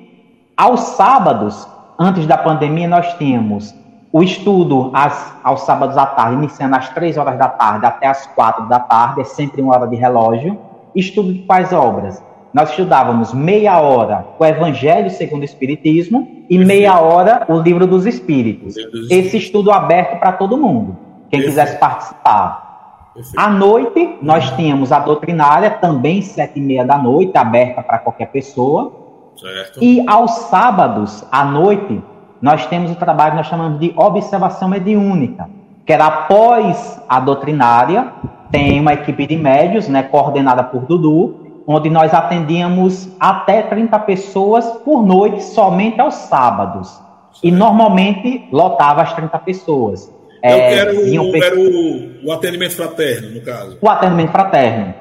Aos sábados, antes da pandemia, nós tínhamos o estudo às, aos sábados à tarde, iniciando às três horas da tarde até às quatro da tarde, é sempre uma hora de relógio. Estudo de quais obras? nós estudávamos meia hora o Evangelho segundo o Espiritismo e Perfeito. meia hora o Livro dos Espíritos. Esse estudo aberto para todo mundo, quem Perfeito. quisesse participar. Perfeito. À noite, nós tínhamos a doutrinária, também sete e meia da noite, aberta para qualquer pessoa. Certo. E aos sábados, à noite, nós temos o trabalho que nós chamamos de observação mediúnica, que era após a doutrinária, tem uma equipe de médios, né, coordenada por Dudu, onde nós atendíamos até 30 pessoas por noite, somente aos sábados. E normalmente lotava as 30 pessoas. Eu é, quero, eu quero o, o atendimento fraterno, no caso. O atendimento fraterno.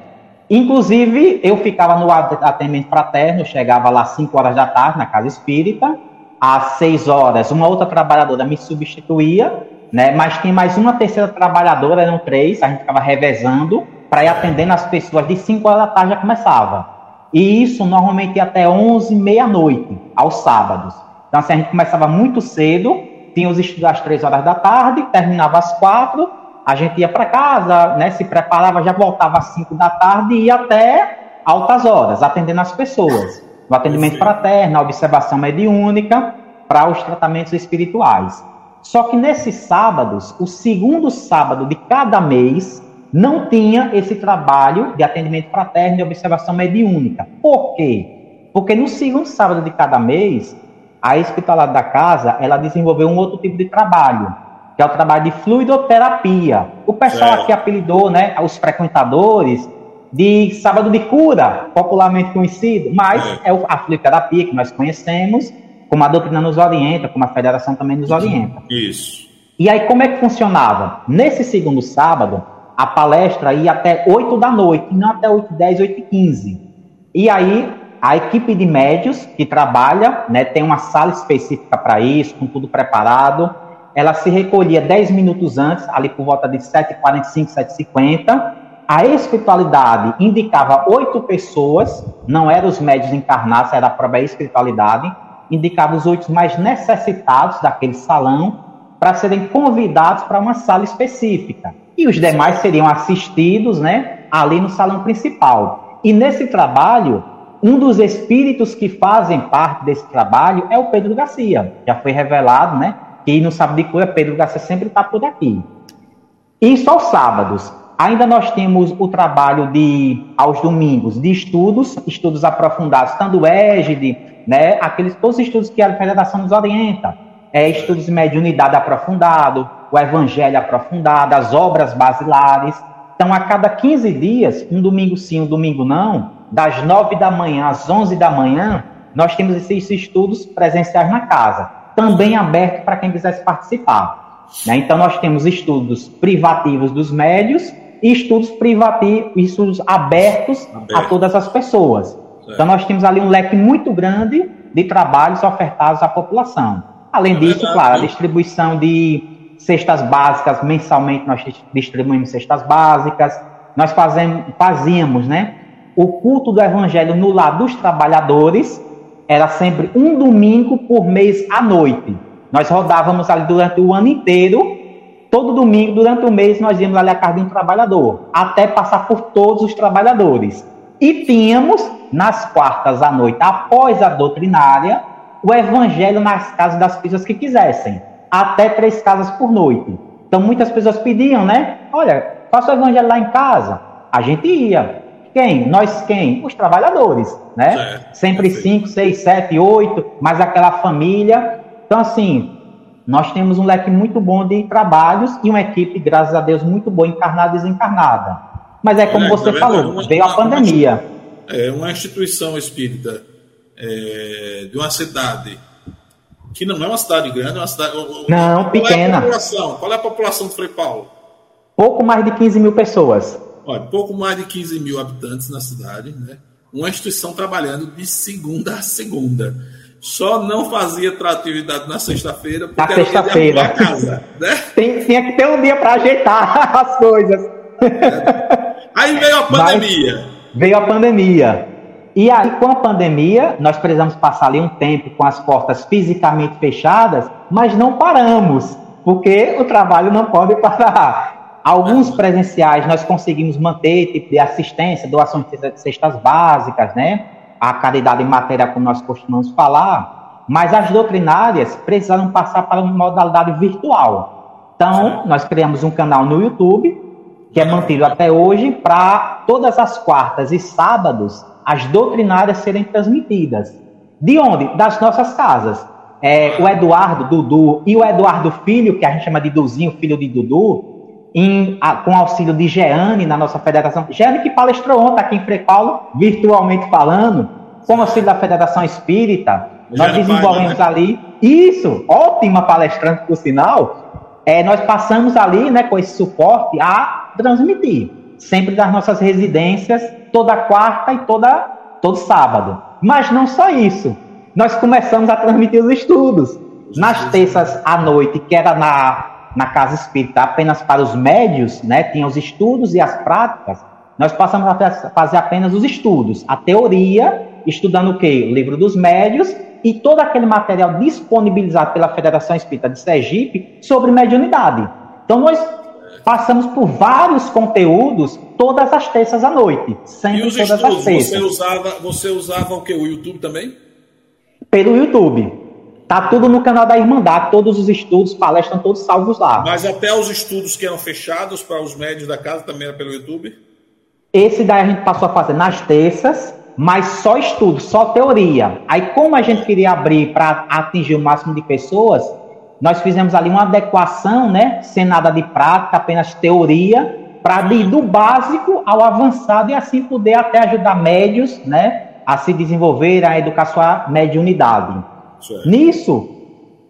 Inclusive, eu ficava no atendimento fraterno, chegava lá às 5 horas da tarde na casa espírita, às 6 horas uma outra trabalhadora me substituía, né? mas tinha mais uma terceira trabalhadora, eram três, a gente ficava revezando, para ir atendendo as pessoas de 5 horas da tarde já começava. E isso normalmente ia até 11, meia-noite, aos sábados. Então, assim, a gente começava muito cedo, tinha os estudos às 3 horas da tarde, terminava às 4, a gente ia para casa, né, se preparava, já voltava às 5 da tarde e ia até altas horas, atendendo as pessoas. O atendimento fraterno, a observação mediúnica, para os tratamentos espirituais. Só que nesses sábados, o segundo sábado de cada mês, não tinha esse trabalho de atendimento fraterno e observação mediúnica. Por quê? Porque no segundo sábado de cada mês, a espiritualidade da casa, ela desenvolveu um outro tipo de trabalho, que é o trabalho de fluidoterapia. O pessoal é. aqui apelidou, né, os frequentadores, de sábado de cura, popularmente conhecido, mas é, é a fluidoterapia que nós conhecemos, como a doutrina nos orienta, como a federação também nos orienta. Isso. E aí, como é que funcionava? Nesse segundo sábado, a palestra ia até 8 da noite, não até 8 10, 8 e 15. E aí, a equipe de médios que trabalha, né, tem uma sala específica para isso, com tudo preparado. Ela se recolhia 10 minutos antes, ali por volta de 7h45, 7h50. A espiritualidade indicava oito pessoas, não eram os médios encarnados, era a própria espiritualidade, indicava os oito mais necessitados daquele salão para serem convidados para uma sala específica e os demais seriam assistidos, né, ali no salão principal. E nesse trabalho, um dos espíritos que fazem parte desse trabalho é o Pedro Garcia. Já foi revelado, né, que no sábado de cura Pedro Garcia sempre está por aqui. Isso aos sábados. Ainda nós temos o trabalho de aos domingos de estudos, estudos aprofundados, tanto égide né, aqueles todos os estudos que a Federação nos orienta, é, estudos de mediunidade aprofundado, o evangelho aprofundado, as obras basilares. Então, a cada 15 dias, um domingo sim, um domingo não, das 9 da manhã às 11 da manhã, nós temos esses estudos presenciais na casa, também aberto para quem quisesse participar. Né? Então, nós temos estudos privativos dos médios e estudos privativos, estudos abertos Aberto. a todas as pessoas. Então, nós temos ali um leque muito grande de trabalhos ofertados à população. Além é disso, verdade, claro, a distribuição de cestas básicas, mensalmente nós distribuímos cestas básicas, nós fazemos, fazíamos, né? O culto do evangelho no lar dos trabalhadores era sempre um domingo por mês à noite. Nós rodávamos ali durante o ano inteiro, todo domingo, durante o mês, nós íamos ali à casa um trabalhador, até passar por todos os trabalhadores. E tínhamos, nas quartas à noite, após a doutrinária, o evangelho nas casas das pessoas que quisessem, até três casas por noite. Então muitas pessoas pediam, né? Olha, faça o evangelho lá em casa. A gente ia. Quem? Nós quem? Os trabalhadores, né? Certo. Sempre Perfeito. cinco, seis, sete, oito, mais aquela família. Então, assim, nós temos um leque muito bom de trabalhos e uma equipe, graças a Deus, muito boa, encarnada e desencarnada. Mas é como é, você falou, uma, veio a pandemia. É uma instituição espírita é, de uma cidade que não é uma cidade grande, é uma cidade. Não, qual pequena. É a população? Qual é a população de Frei Paulo? Pouco mais de 15 mil pessoas. Olha, pouco mais de 15 mil habitantes na cidade, né? Uma instituição trabalhando de segunda a segunda. Só não fazia atividade na sexta-feira porque na sexta-feira. casa, né? Tem, tinha que ter um dia para ajeitar as coisas. É. Aí veio a pandemia. Mas veio a pandemia. E aí, com a pandemia, nós precisamos passar ali um tempo com as portas fisicamente fechadas, mas não paramos, porque o trabalho não pode parar. Alguns presenciais nós conseguimos manter tipo de assistência, doações de cestas básicas, né? A caridade em matéria, como nós costumamos falar, mas as doutrinárias precisaram passar para uma modalidade virtual. Então, nós criamos um canal no YouTube, que é mantido até hoje, para todas as quartas e sábados as doutrinárias serem transmitidas. De onde? Das nossas casas. É, o Eduardo, Dudu e o Eduardo Filho, que a gente chama de Duzinho, filho de Dudu, em, a, com auxílio de Jeane na nossa federação. Jeane que palestrou ontem aqui em Frei Paulo, virtualmente falando, com auxílio da Federação Espírita. nós desenvolvemos né? ali. Isso, ótima palestrante, por sinal. É, nós passamos ali, né, com esse suporte, a transmitir, sempre das nossas residências toda quarta e toda, todo sábado. Mas não só isso. Nós começamos a transmitir os estudos. Nas terças à noite, que era na, na casa espírita apenas para os médios, né? Tinha os estudos e as práticas. Nós passamos a fazer apenas os estudos. A teoria, estudando o quê? O livro dos médios e todo aquele material disponibilizado pela Federação Espírita de Sergipe sobre mediunidade. Então, nós passamos por vários conteúdos todas as terças à noite. Sempre e os todas estudos, as terças. Você usava, você usava o que? O YouTube também? Pelo YouTube. Tá tudo no canal da Irmandade, todos os estudos, palestras, todos salvos lá. Mas até os estudos que eram fechados para os médios da casa também era pelo YouTube? Esse daí a gente passou a fazer nas terças, mas só estudo, só teoria. Aí, como a gente queria abrir para atingir o máximo de pessoas, nós fizemos ali uma adequação, né? Sem nada de prática, apenas teoria, para ir do básico ao avançado e assim poder até ajudar médios, né? A se desenvolver, a educar sua mediunidade. Certo. Nisso,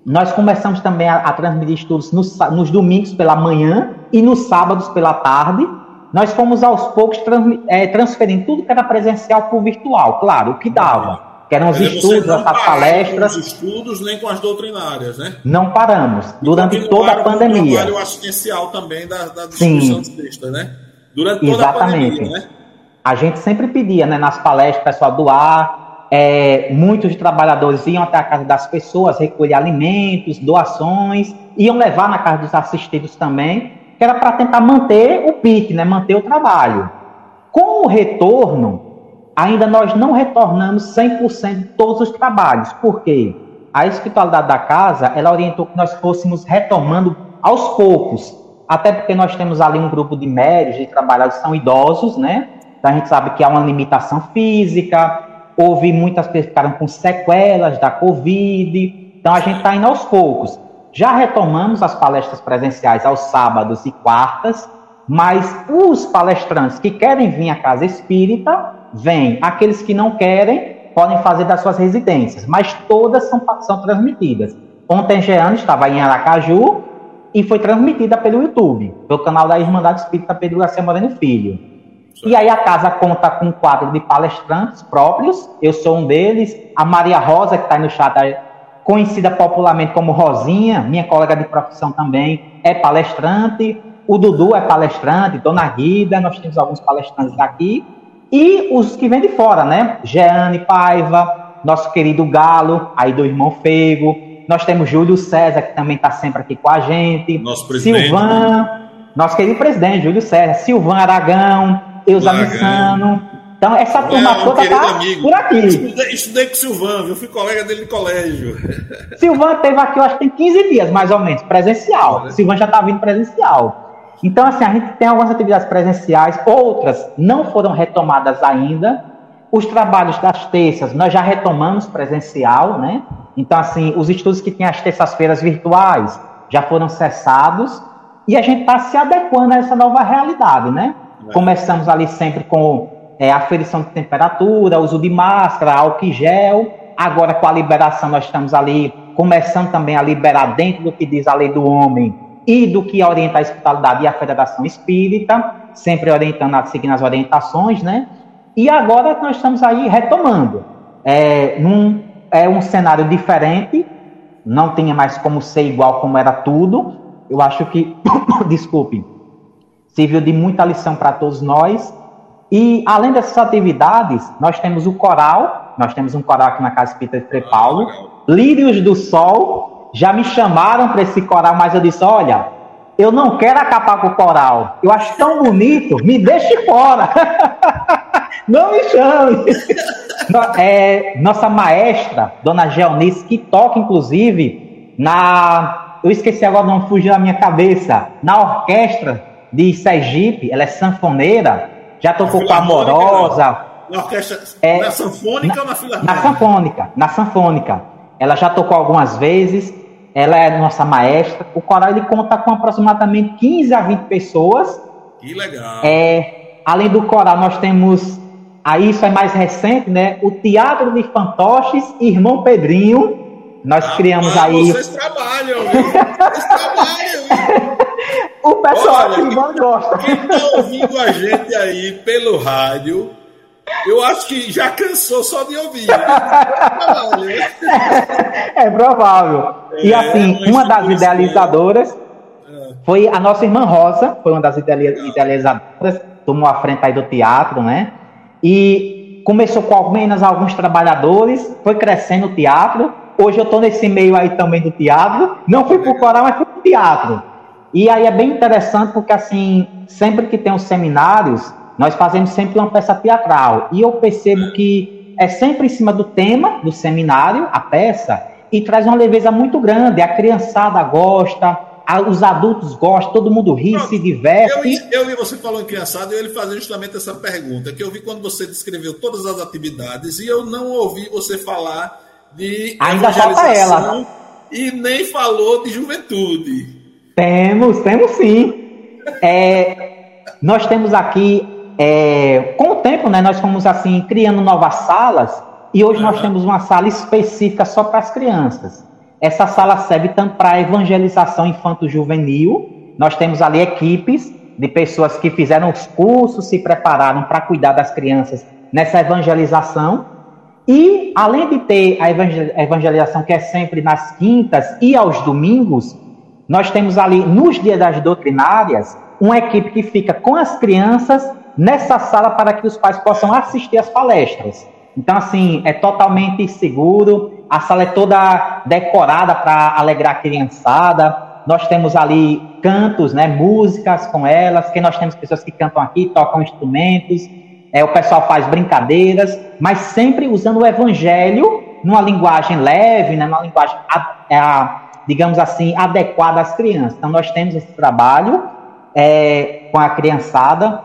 nós começamos também a, a transmitir estudos nos, nos, domingos pela manhã e nos sábados pela tarde. Nós fomos aos poucos trans, é, transferindo tudo que era presencial para o virtual, claro, o que dava que eram os estudos, as palestras. Os estudos nem com as doutrinárias, né? Não paramos, durante toda a pandemia. O trabalho assistencial também da, da distribuição Sim. de né? Durante toda Exatamente. a pandemia, né? A gente sempre pedia, né, nas palestras, pessoal doar, é, muitos trabalhadores iam até a casa das pessoas, recolher alimentos, doações, iam levar na casa dos assistidos também, que era para tentar manter o pique, né, manter o trabalho. Com o retorno, ainda nós não retornamos 100% de todos os trabalhos. Por quê? A espiritualidade da casa, ela orientou que nós fôssemos retomando aos poucos. Até porque nós temos ali um grupo de médios, de trabalhadores que são idosos, né? Então a gente sabe que há uma limitação física, houve muitas pessoas que ficaram com sequelas da Covid, então a gente está indo aos poucos. Já retomamos as palestras presenciais aos sábados e quartas, mas os palestrantes que querem vir à casa espírita, vêm. Aqueles que não querem, podem fazer das suas residências, mas todas são, são transmitidas. Ontem, Jeane estava em Aracaju e foi transmitida pelo YouTube, pelo canal da Irmandade Espírita Pedro Garcia Moreno Filho. E aí. a casa conta com um quadro de palestrantes próprios, eu sou um deles, a Maria Rosa, que está aí no chat, é conhecida popularmente como Rosinha, minha colega de profissão também, é palestrante, o Dudu é palestrante, Dona Guida, nós temos alguns palestrantes daqui, e os que vêm de fora, né? Jeane Paiva, nosso querido Galo, aí do Irmão Fego, nós temos Júlio César, que também está sempre aqui com a gente, nosso presidente. Silvan, nosso querido presidente, Júlio César, Silvan Aragão, Eusa Missano, então, essa turma é, toda tá amigo. por aqui. Estudei, estudei com o Silvan, viu? Fui colega dele de colégio. Silvan teve aqui, eu acho que tem 15 dias, mais ou menos, presencial. Olha. Silvan já está vindo presencial. Então, assim, a gente tem algumas atividades presenciais, outras não foram retomadas ainda. Os trabalhos das terças, nós já retomamos presencial, né? Então, assim, os estudos que tem as terças-feiras virtuais já foram cessados e a gente está se adequando a essa nova realidade, né? É. Começamos ali sempre com é, aferição de temperatura, uso de máscara, álcool gel. Agora, com a liberação, nós estamos ali começando também a liberar dentro do que diz a lei do homem e do que orienta a espiritualidade e a Federação Espírita, sempre orientando, seguindo as orientações, né? E agora nós estamos aí retomando. É, num, é um cenário diferente, não tinha mais como ser igual como era tudo. Eu acho que, desculpe, serviu de muita lição para todos nós. E além dessas atividades, nós temos o coral, nós temos um coral aqui na Casa Espírita de Frei Paulo, Lírios do Sol, já me chamaram para esse coral, mas eu disse, olha, eu não quero acabar com o coral, eu acho tão bonito, me deixe fora, não me chame. É, nossa maestra, Dona Geonice, que toca inclusive na, eu esqueci agora, não fugiu da minha cabeça, na orquestra de Sergipe, ela é sanfoneira, já tocou com a Amorosa. Na orquestra, é, na sanfônica na, ou na filarmônica? Na sanfônica, na sanfônica. Ela já tocou algumas vezes, ela é nossa maestra. O coral ele conta com aproximadamente 15 a 20 pessoas. Que legal. É, além do coral, nós temos, aí isso é mais recente, né? O Teatro de Fantoches Irmão Pedrinho. Nós ah, criamos aí. Vocês trabalham, viu? Vocês trabalham, viu? O pessoal Olha, que não gosta. Quem está ouvindo a gente aí pelo rádio, eu acho que já cansou só de ouvir. É, é provável. É, e assim, uma das idealizadoras é. foi a nossa irmã Rosa, foi uma das idealizadoras, tomou a frente aí do teatro, né? E começou com apenas alguns trabalhadores, foi crescendo o teatro. Hoje eu estou nesse meio aí também do teatro. Não fui para o coral, mas fui para o teatro. E aí é bem interessante porque, assim, sempre que tem os seminários, nós fazemos sempre uma peça teatral. E eu percebo que é sempre em cima do tema do seminário, a peça, e traz uma leveza muito grande. A criançada gosta, os adultos gostam, todo mundo ri, Pronto, se diverte. Eu, eu vi você falou em criançada e ele fazer justamente essa pergunta, que eu vi quando você descreveu todas as atividades e eu não ouvi você falar de Ainda ela. e nem falou de juventude. Temos, temos sim. É, nós temos aqui, é, com o tempo, né, nós fomos assim criando novas salas e hoje nós temos uma sala específica só para as crianças. Essa sala serve tanto para evangelização infanto-juvenil. Nós temos ali equipes de pessoas que fizeram os cursos, se prepararam para cuidar das crianças nessa evangelização. E além de ter a evangelização que é sempre nas quintas e aos domingos, nós temos ali, nos dias das doutrinárias, uma equipe que fica com as crianças nessa sala para que os pais possam assistir às palestras. Então, assim, é totalmente seguro, a sala é toda decorada para alegrar a criançada. Nós temos ali cantos, né, músicas com elas, que nós temos pessoas que cantam aqui, tocam instrumentos, é, o pessoal faz brincadeiras, mas sempre usando o evangelho numa linguagem leve, né, numa linguagem a, a, digamos assim, adequada às crianças. Então, nós temos esse trabalho é, com a criançada,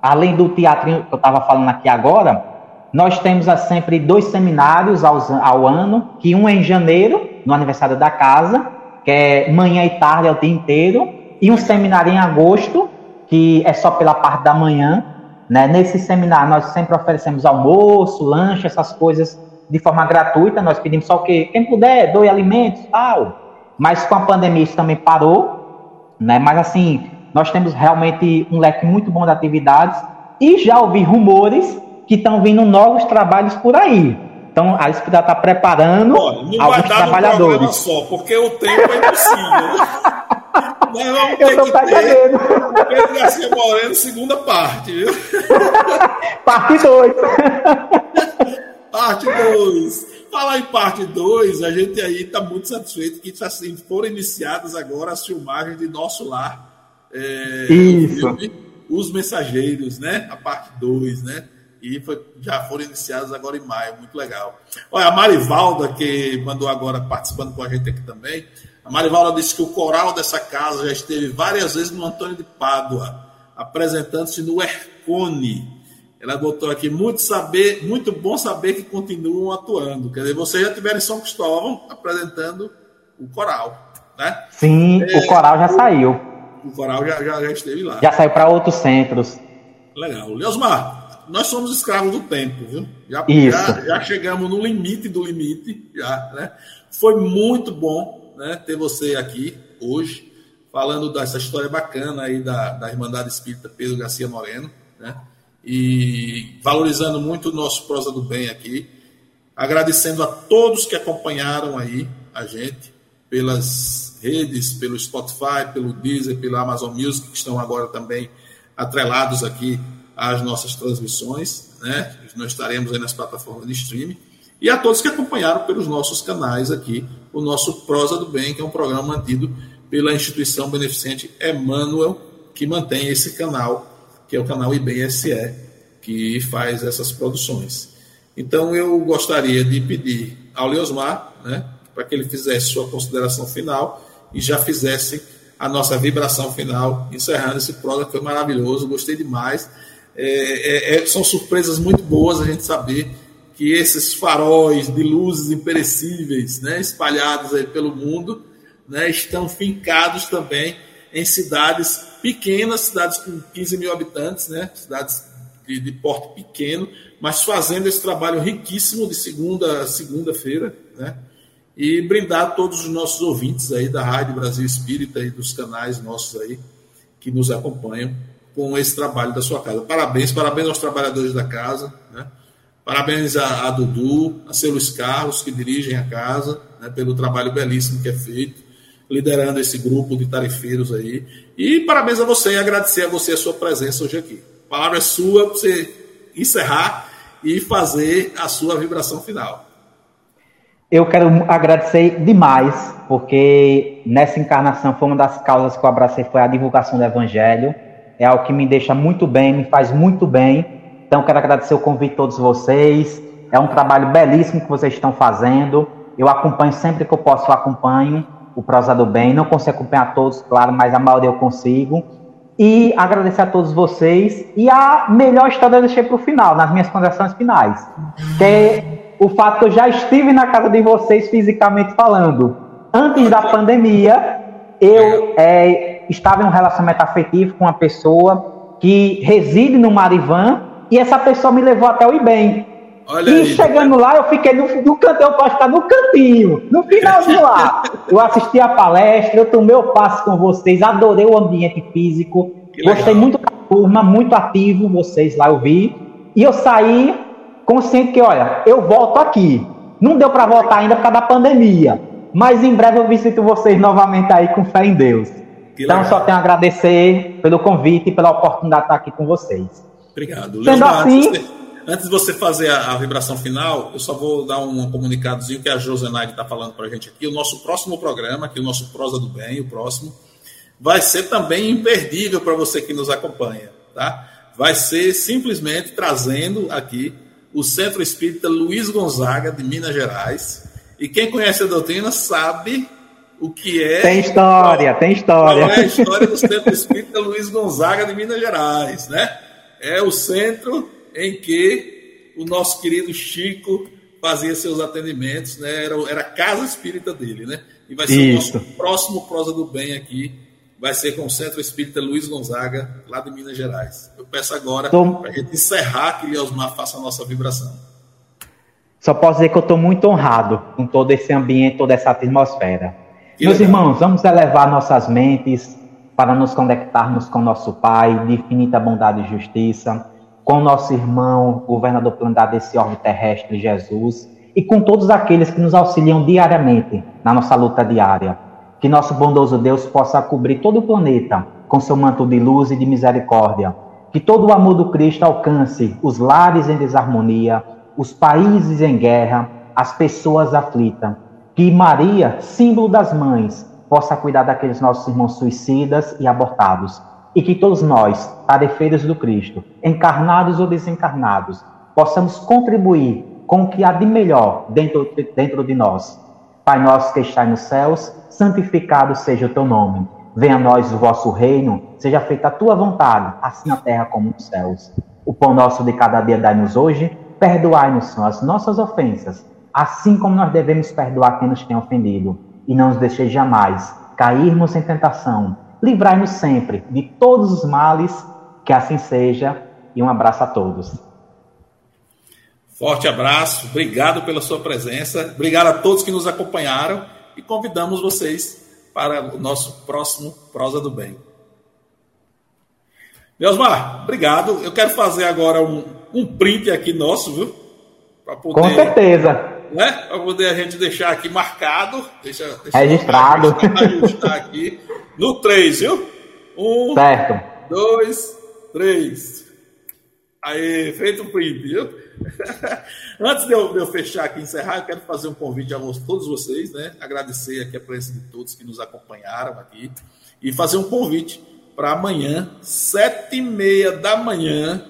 além do teatro que eu estava falando aqui agora, nós temos ah, sempre dois seminários ao, ao ano, que um é em janeiro, no aniversário da casa, que é manhã e tarde, é o dia inteiro, e um seminário em agosto, que é só pela parte da manhã. Né? Nesse seminário, nós sempre oferecemos almoço, lanche, essas coisas de forma gratuita. Nós pedimos só que quem puder, doe alimentos, tal. Mas com a pandemia isso também parou. Né? Mas assim, nós temos realmente um leque muito bom de atividades. E já ouvi rumores que estão vindo novos trabalhos por aí. Então, a Espírita está preparando Olha, não alguns vai dar trabalhadores. só, porque o tempo é impossível. Nós vamos ter Eu que ter Pedro Garcia Moreno, segunda parte, viu? parte 2. parte 2. Falar em parte 2, a gente aí está muito satisfeito que assim, foram iniciadas agora as filmagens de Nosso Lar. É, Isso. Os Mensageiros, né? A parte 2, né? e foi, já foram iniciados agora em maio, muito legal. Olha, a Marivalda, que mandou agora participando com a gente aqui também, a Marivalda disse que o coral dessa casa já esteve várias vezes no Antônio de Pádua, apresentando-se no Ercone. Ela botou aqui, muito, saber, muito bom saber que continuam atuando. Quer dizer, vocês já tiveram em São Cristóvão apresentando o coral, né? Sim, é, o coral já saiu. O coral já, já, já esteve lá. Já saiu para outros centros. Legal. Leosmar, nós somos escravos do tempo, viu? Já, já, já, chegamos no limite do limite, já, né? Foi muito bom né, ter você aqui hoje, falando dessa história bacana aí da, da Irmandade Espírita Pedro Garcia Moreno, né? E valorizando muito o nosso Prosa do Bem aqui, agradecendo a todos que acompanharam aí a gente pelas redes, pelo Spotify, pelo Deezer, pela Amazon Music, que estão agora também atrelados aqui as nossas transmissões, né? Nós estaremos aí nas plataformas de streaming. E a todos que acompanharam pelos nossos canais aqui, o nosso Prosa do Bem, que é um programa mantido pela instituição beneficente Emmanuel, que mantém esse canal, que é o canal IBSE, que faz essas produções. Então eu gostaria de pedir ao Leosmar, né, para que ele fizesse sua consideração final e já fizesse a nossa vibração final, encerrando esse programa que foi maravilhoso, gostei demais. É, é, é, são surpresas muito boas a gente saber que esses faróis de luzes imperecíveis né, espalhados pelo mundo né, estão fincados também em cidades pequenas, cidades com 15 mil habitantes, né, cidades de, de porte pequeno, mas fazendo esse trabalho riquíssimo de segunda a segunda-feira, né, e brindar todos os nossos ouvintes aí da Rádio Brasil Espírita e dos canais nossos aí que nos acompanham com esse trabalho da sua casa. Parabéns, parabéns aos trabalhadores da casa, né? parabéns a, a, Dudu, a seu Luiz Carlos, que dirigem a casa, né, pelo trabalho belíssimo que é feito, liderando esse grupo de tarifeiros aí. E parabéns a você e agradecer a você a sua presença hoje aqui. A palavra é sua para você encerrar e fazer a sua vibração final. Eu quero agradecer demais, porque nessa encarnação foi uma das causas que eu abracei foi a divulgação do Evangelho é algo que me deixa muito bem, me faz muito bem. Então, quero agradecer o convite de todos vocês. É um trabalho belíssimo que vocês estão fazendo. Eu acompanho sempre que eu posso, eu acompanho o Prosa do Bem. Não consigo acompanhar todos, claro, mas a maioria eu consigo. E agradecer a todos vocês. E a melhor história eu deixei para o final, nas minhas conversações finais. Que é o fato que eu já estive na casa de vocês fisicamente falando. Antes da pandemia, eu é, estava em um relacionamento afetivo com uma pessoa que reside no Marivan e essa pessoa me levou até o IBEM. Olha e aí, chegando lá, eu fiquei no, no canto, eu posso ficar no cantinho, no finalzinho lá. Eu assisti a palestra, eu tomei o passo com vocês, adorei o ambiente físico, gostei muito da turma, muito ativo vocês lá, eu vi. E eu saí consciente que, olha, eu volto aqui. Não deu para voltar ainda por causa da pandemia. Mas em breve eu visito vocês novamente aí com fé em Deus. Que então, legal. só tenho a agradecer pelo convite e pela oportunidade de estar aqui com vocês. Obrigado. Sendo assim, antes, de, antes de você fazer a, a, vibração final, eu só vou dar um comunicadozinho que a Josenaide está falando para a gente aqui. O nosso próximo programa, aqui o nosso Prosa do Bem, o próximo, vai ser também imperdível para você que nos acompanha. Tá? Vai ser simplesmente trazendo aqui o Centro Espírita Luiz Gonzaga, de Minas Gerais, e quem conhece a doutrina sabe o que é. Tem história, qual, tem história. Qual é a história do Centro Espírita Luiz Gonzaga de Minas Gerais, né? É o centro em que o nosso querido Chico fazia seus atendimentos, né? Era, era a casa espírita dele, né? E vai ser Isso. o nosso próximo Prosa do Bem aqui, vai ser com o Centro Espírita Luiz Gonzaga, lá de Minas Gerais. Eu peço agora Tom... para a gente encerrar que Osmar faça a nossa vibração. Só posso dizer que eu estou muito honrado com todo esse ambiente, toda essa atmosfera. Que Meus legal. irmãos, vamos elevar nossas mentes para nos conectarmos com nosso Pai de infinita bondade e justiça, com nosso irmão, governador plantar desse orbe terrestre, Jesus, e com todos aqueles que nos auxiliam diariamente na nossa luta diária. Que nosso bondoso Deus possa cobrir todo o planeta com seu manto de luz e de misericórdia. Que todo o amor do Cristo alcance os lares em desarmonia, os países em guerra, as pessoas aflitas. Que Maria, símbolo das mães, possa cuidar daqueles nossos irmãos suicidas e abortados. E que todos nós, tarefeiros do Cristo, encarnados ou desencarnados, possamos contribuir com o que há de melhor dentro, dentro de nós. Pai nosso que está nos céus, santificado seja o teu nome. Venha a nós o vosso reino, seja feita a tua vontade, assim na terra como nos céus. O pão nosso de cada dia dai-nos hoje Perdoai-nos as nossas ofensas, assim como nós devemos perdoar quem nos tem ofendido. E não nos deixeis jamais cairmos em tentação. Livrai-nos sempre de todos os males, que assim seja. E um abraço a todos. Forte abraço, obrigado pela sua presença, obrigado a todos que nos acompanharam e convidamos vocês para o nosso próximo Prosa do Bem. Deusmar, obrigado. Eu quero fazer agora um, um print aqui nosso, viu? Poder, Com certeza. Né? Para poder a gente deixar aqui marcado. Deixa, deixa Registrado. Ajustar aqui. No 3, viu? Um, certo. dois, três. Aí, feito o print, viu? Antes de eu, de eu, fechar aqui e encerrar, eu quero fazer um convite a todos vocês, né? Agradecer aqui a presença de todos que nos acompanharam aqui e fazer um convite para amanhã, sete e meia da manhã,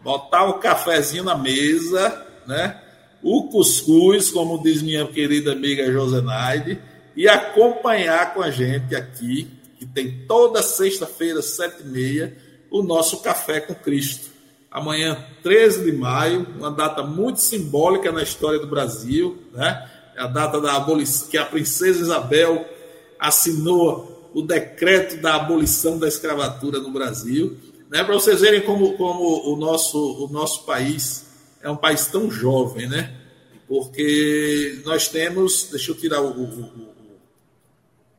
botar o cafezinho na mesa, né? O cuscuz, como diz minha querida amiga Josenaide, e acompanhar com a gente aqui, que tem toda sexta-feira, sete e meia, o nosso Café com Cristo. Amanhã, 13 de maio, uma data muito simbólica na história do Brasil, né? É a data da abolição, que a princesa Isabel assinou o decreto da abolição da escravatura no Brasil. Né? Para vocês verem como, como o, nosso, o nosso país é um país tão jovem, né? Porque nós temos. Deixa eu tirar o, o,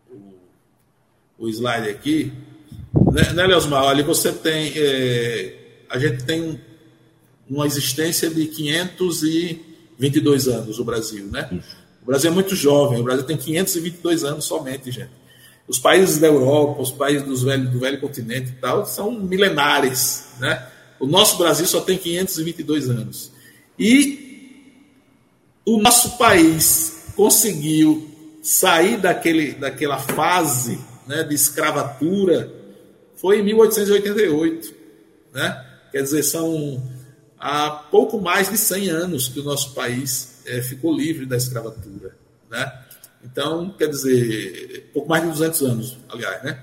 o, o slide aqui. Né, né Leosmar? Olha, você tem. É, a gente tem uma existência de 522 anos, o Brasil, né? O Brasil é muito jovem, o Brasil tem 522 anos somente, gente. Os países da Europa, os países dos velho, do velho continente e tal, são milenares. Né? O nosso Brasil só tem 522 anos. E o nosso país conseguiu sair daquele, daquela fase né, de escravatura foi em 1888. Né? Quer dizer, são há pouco mais de 100 anos que o nosso país é, ficou livre da escravatura. Né? Então, quer dizer, pouco mais de 200 anos, aliás, né?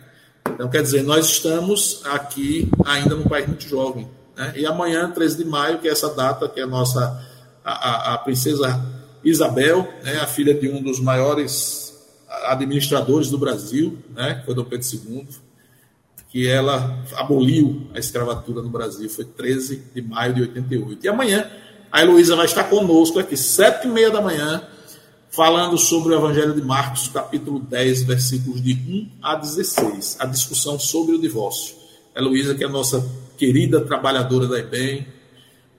Então, quer dizer, nós estamos aqui ainda num país muito jovem. Né? E amanhã, 13 de maio, que é essa data, que é a nossa, a, a, princesa Isabel, né? a filha de um dos maiores administradores do Brasil, né? que foi Dom Pedro II, que ela aboliu a escravatura no Brasil, foi 13 de maio de 88. E amanhã, a Heloísa vai estar conosco aqui, sete e meia da manhã, falando sobre o Evangelho de Marcos, capítulo 10, versículos de 1 a 16, a discussão sobre o divórcio. Heloísa, que é a nossa querida trabalhadora da IBEM,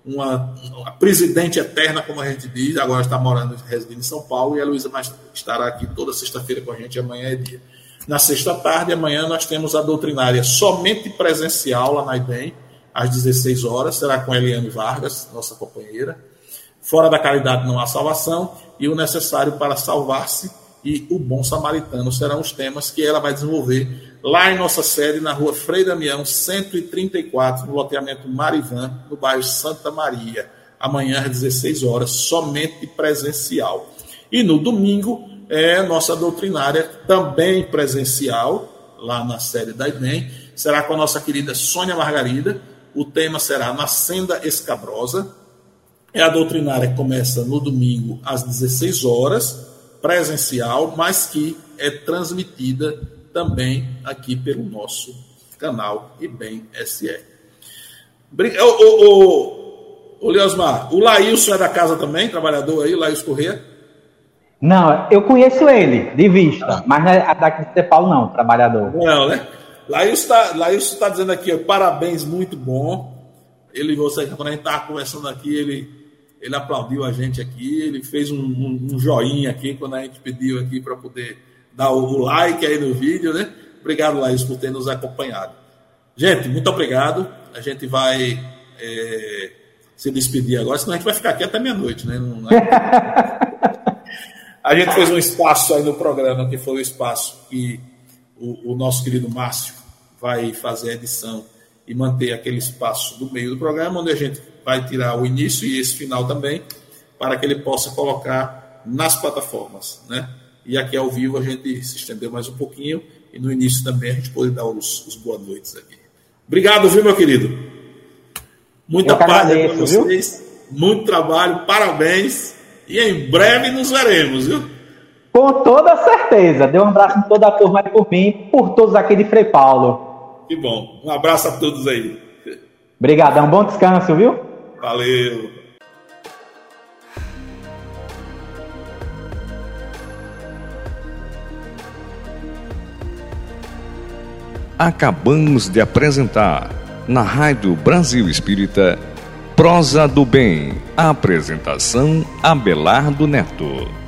uma, uma, presidente eterna, como a gente diz, agora está morando, residindo em São Paulo, e a Heloísa estará aqui toda sexta-feira com a gente, amanhã é dia. Na sexta tarde, amanhã, nós temos a doutrinária somente presencial lá na IBEM, às 16 horas, será com a Eliane Vargas, nossa companheira. Fora da caridade não há salvação e o necessário para salvar-se e o bom samaritano serão os temas que ela vai desenvolver lá em nossa sede, na rua Frei Damião, 134, no loteamento Marivan, no bairro Santa Maria. Amanhã às 16 horas, somente presencial. E no domingo é nossa doutrinária também presencial, lá na sede da IBEM. Será com a nossa querida Sônia Margarida. O tema será Na Senda Escabrosa É a doutrinária que começa no domingo às 16 horas, presencial, mas que é transmitida também aqui pelo nosso canal IBEM SE. Ô, ô, ô, ô Leosmar, o Laílson é da casa também, trabalhador aí, o Laílson Corrêa? Não, eu conheço ele, de vista, ah. mas não é daqui de São Paulo não, trabalhador. Não, né? Laílson está está dizendo aqui, ó, parabéns, muito bom. Ele, você, quando a gente estava conversando aqui, ele, ele aplaudiu a gente aqui, ele fez um, um, um joinha aqui quando a gente pediu aqui para poder dar o, like aí no vídeo, né? Obrigado, Laís, por ter nos acompanhado. Gente, muito obrigado. A gente vai é, se despedir agora, senão a gente vai ficar aqui até meia-noite, né? Não, é? a gente fez um espaço aí no programa, que foi o espaço que o, o nosso querido Márcio vai fazer a edição e manter aquele espaço do meio do programa, onde a gente vai tirar o início e esse final também, para que ele possa colocar nas plataformas, né? E aqui ao vivo a gente se estendeu mais um pouquinho e no início também a gente pode dar os, os boas noites aqui. Obrigado, viu, meu querido? Muita paz para vocês, viu? muito trabalho, parabéns e em breve nos veremos, viu? Com toda certeza. Dê um abraço em toda a turma aí por mim, por todos aqui de Frei Paulo. Que bom. Um abraço a todos aí. Obrigadão. Bom descanso, viu? Valeu. Acabamos de apresentar na Rádio Brasil Espírita Prosa do Bem. Apresentação Abelardo Neto.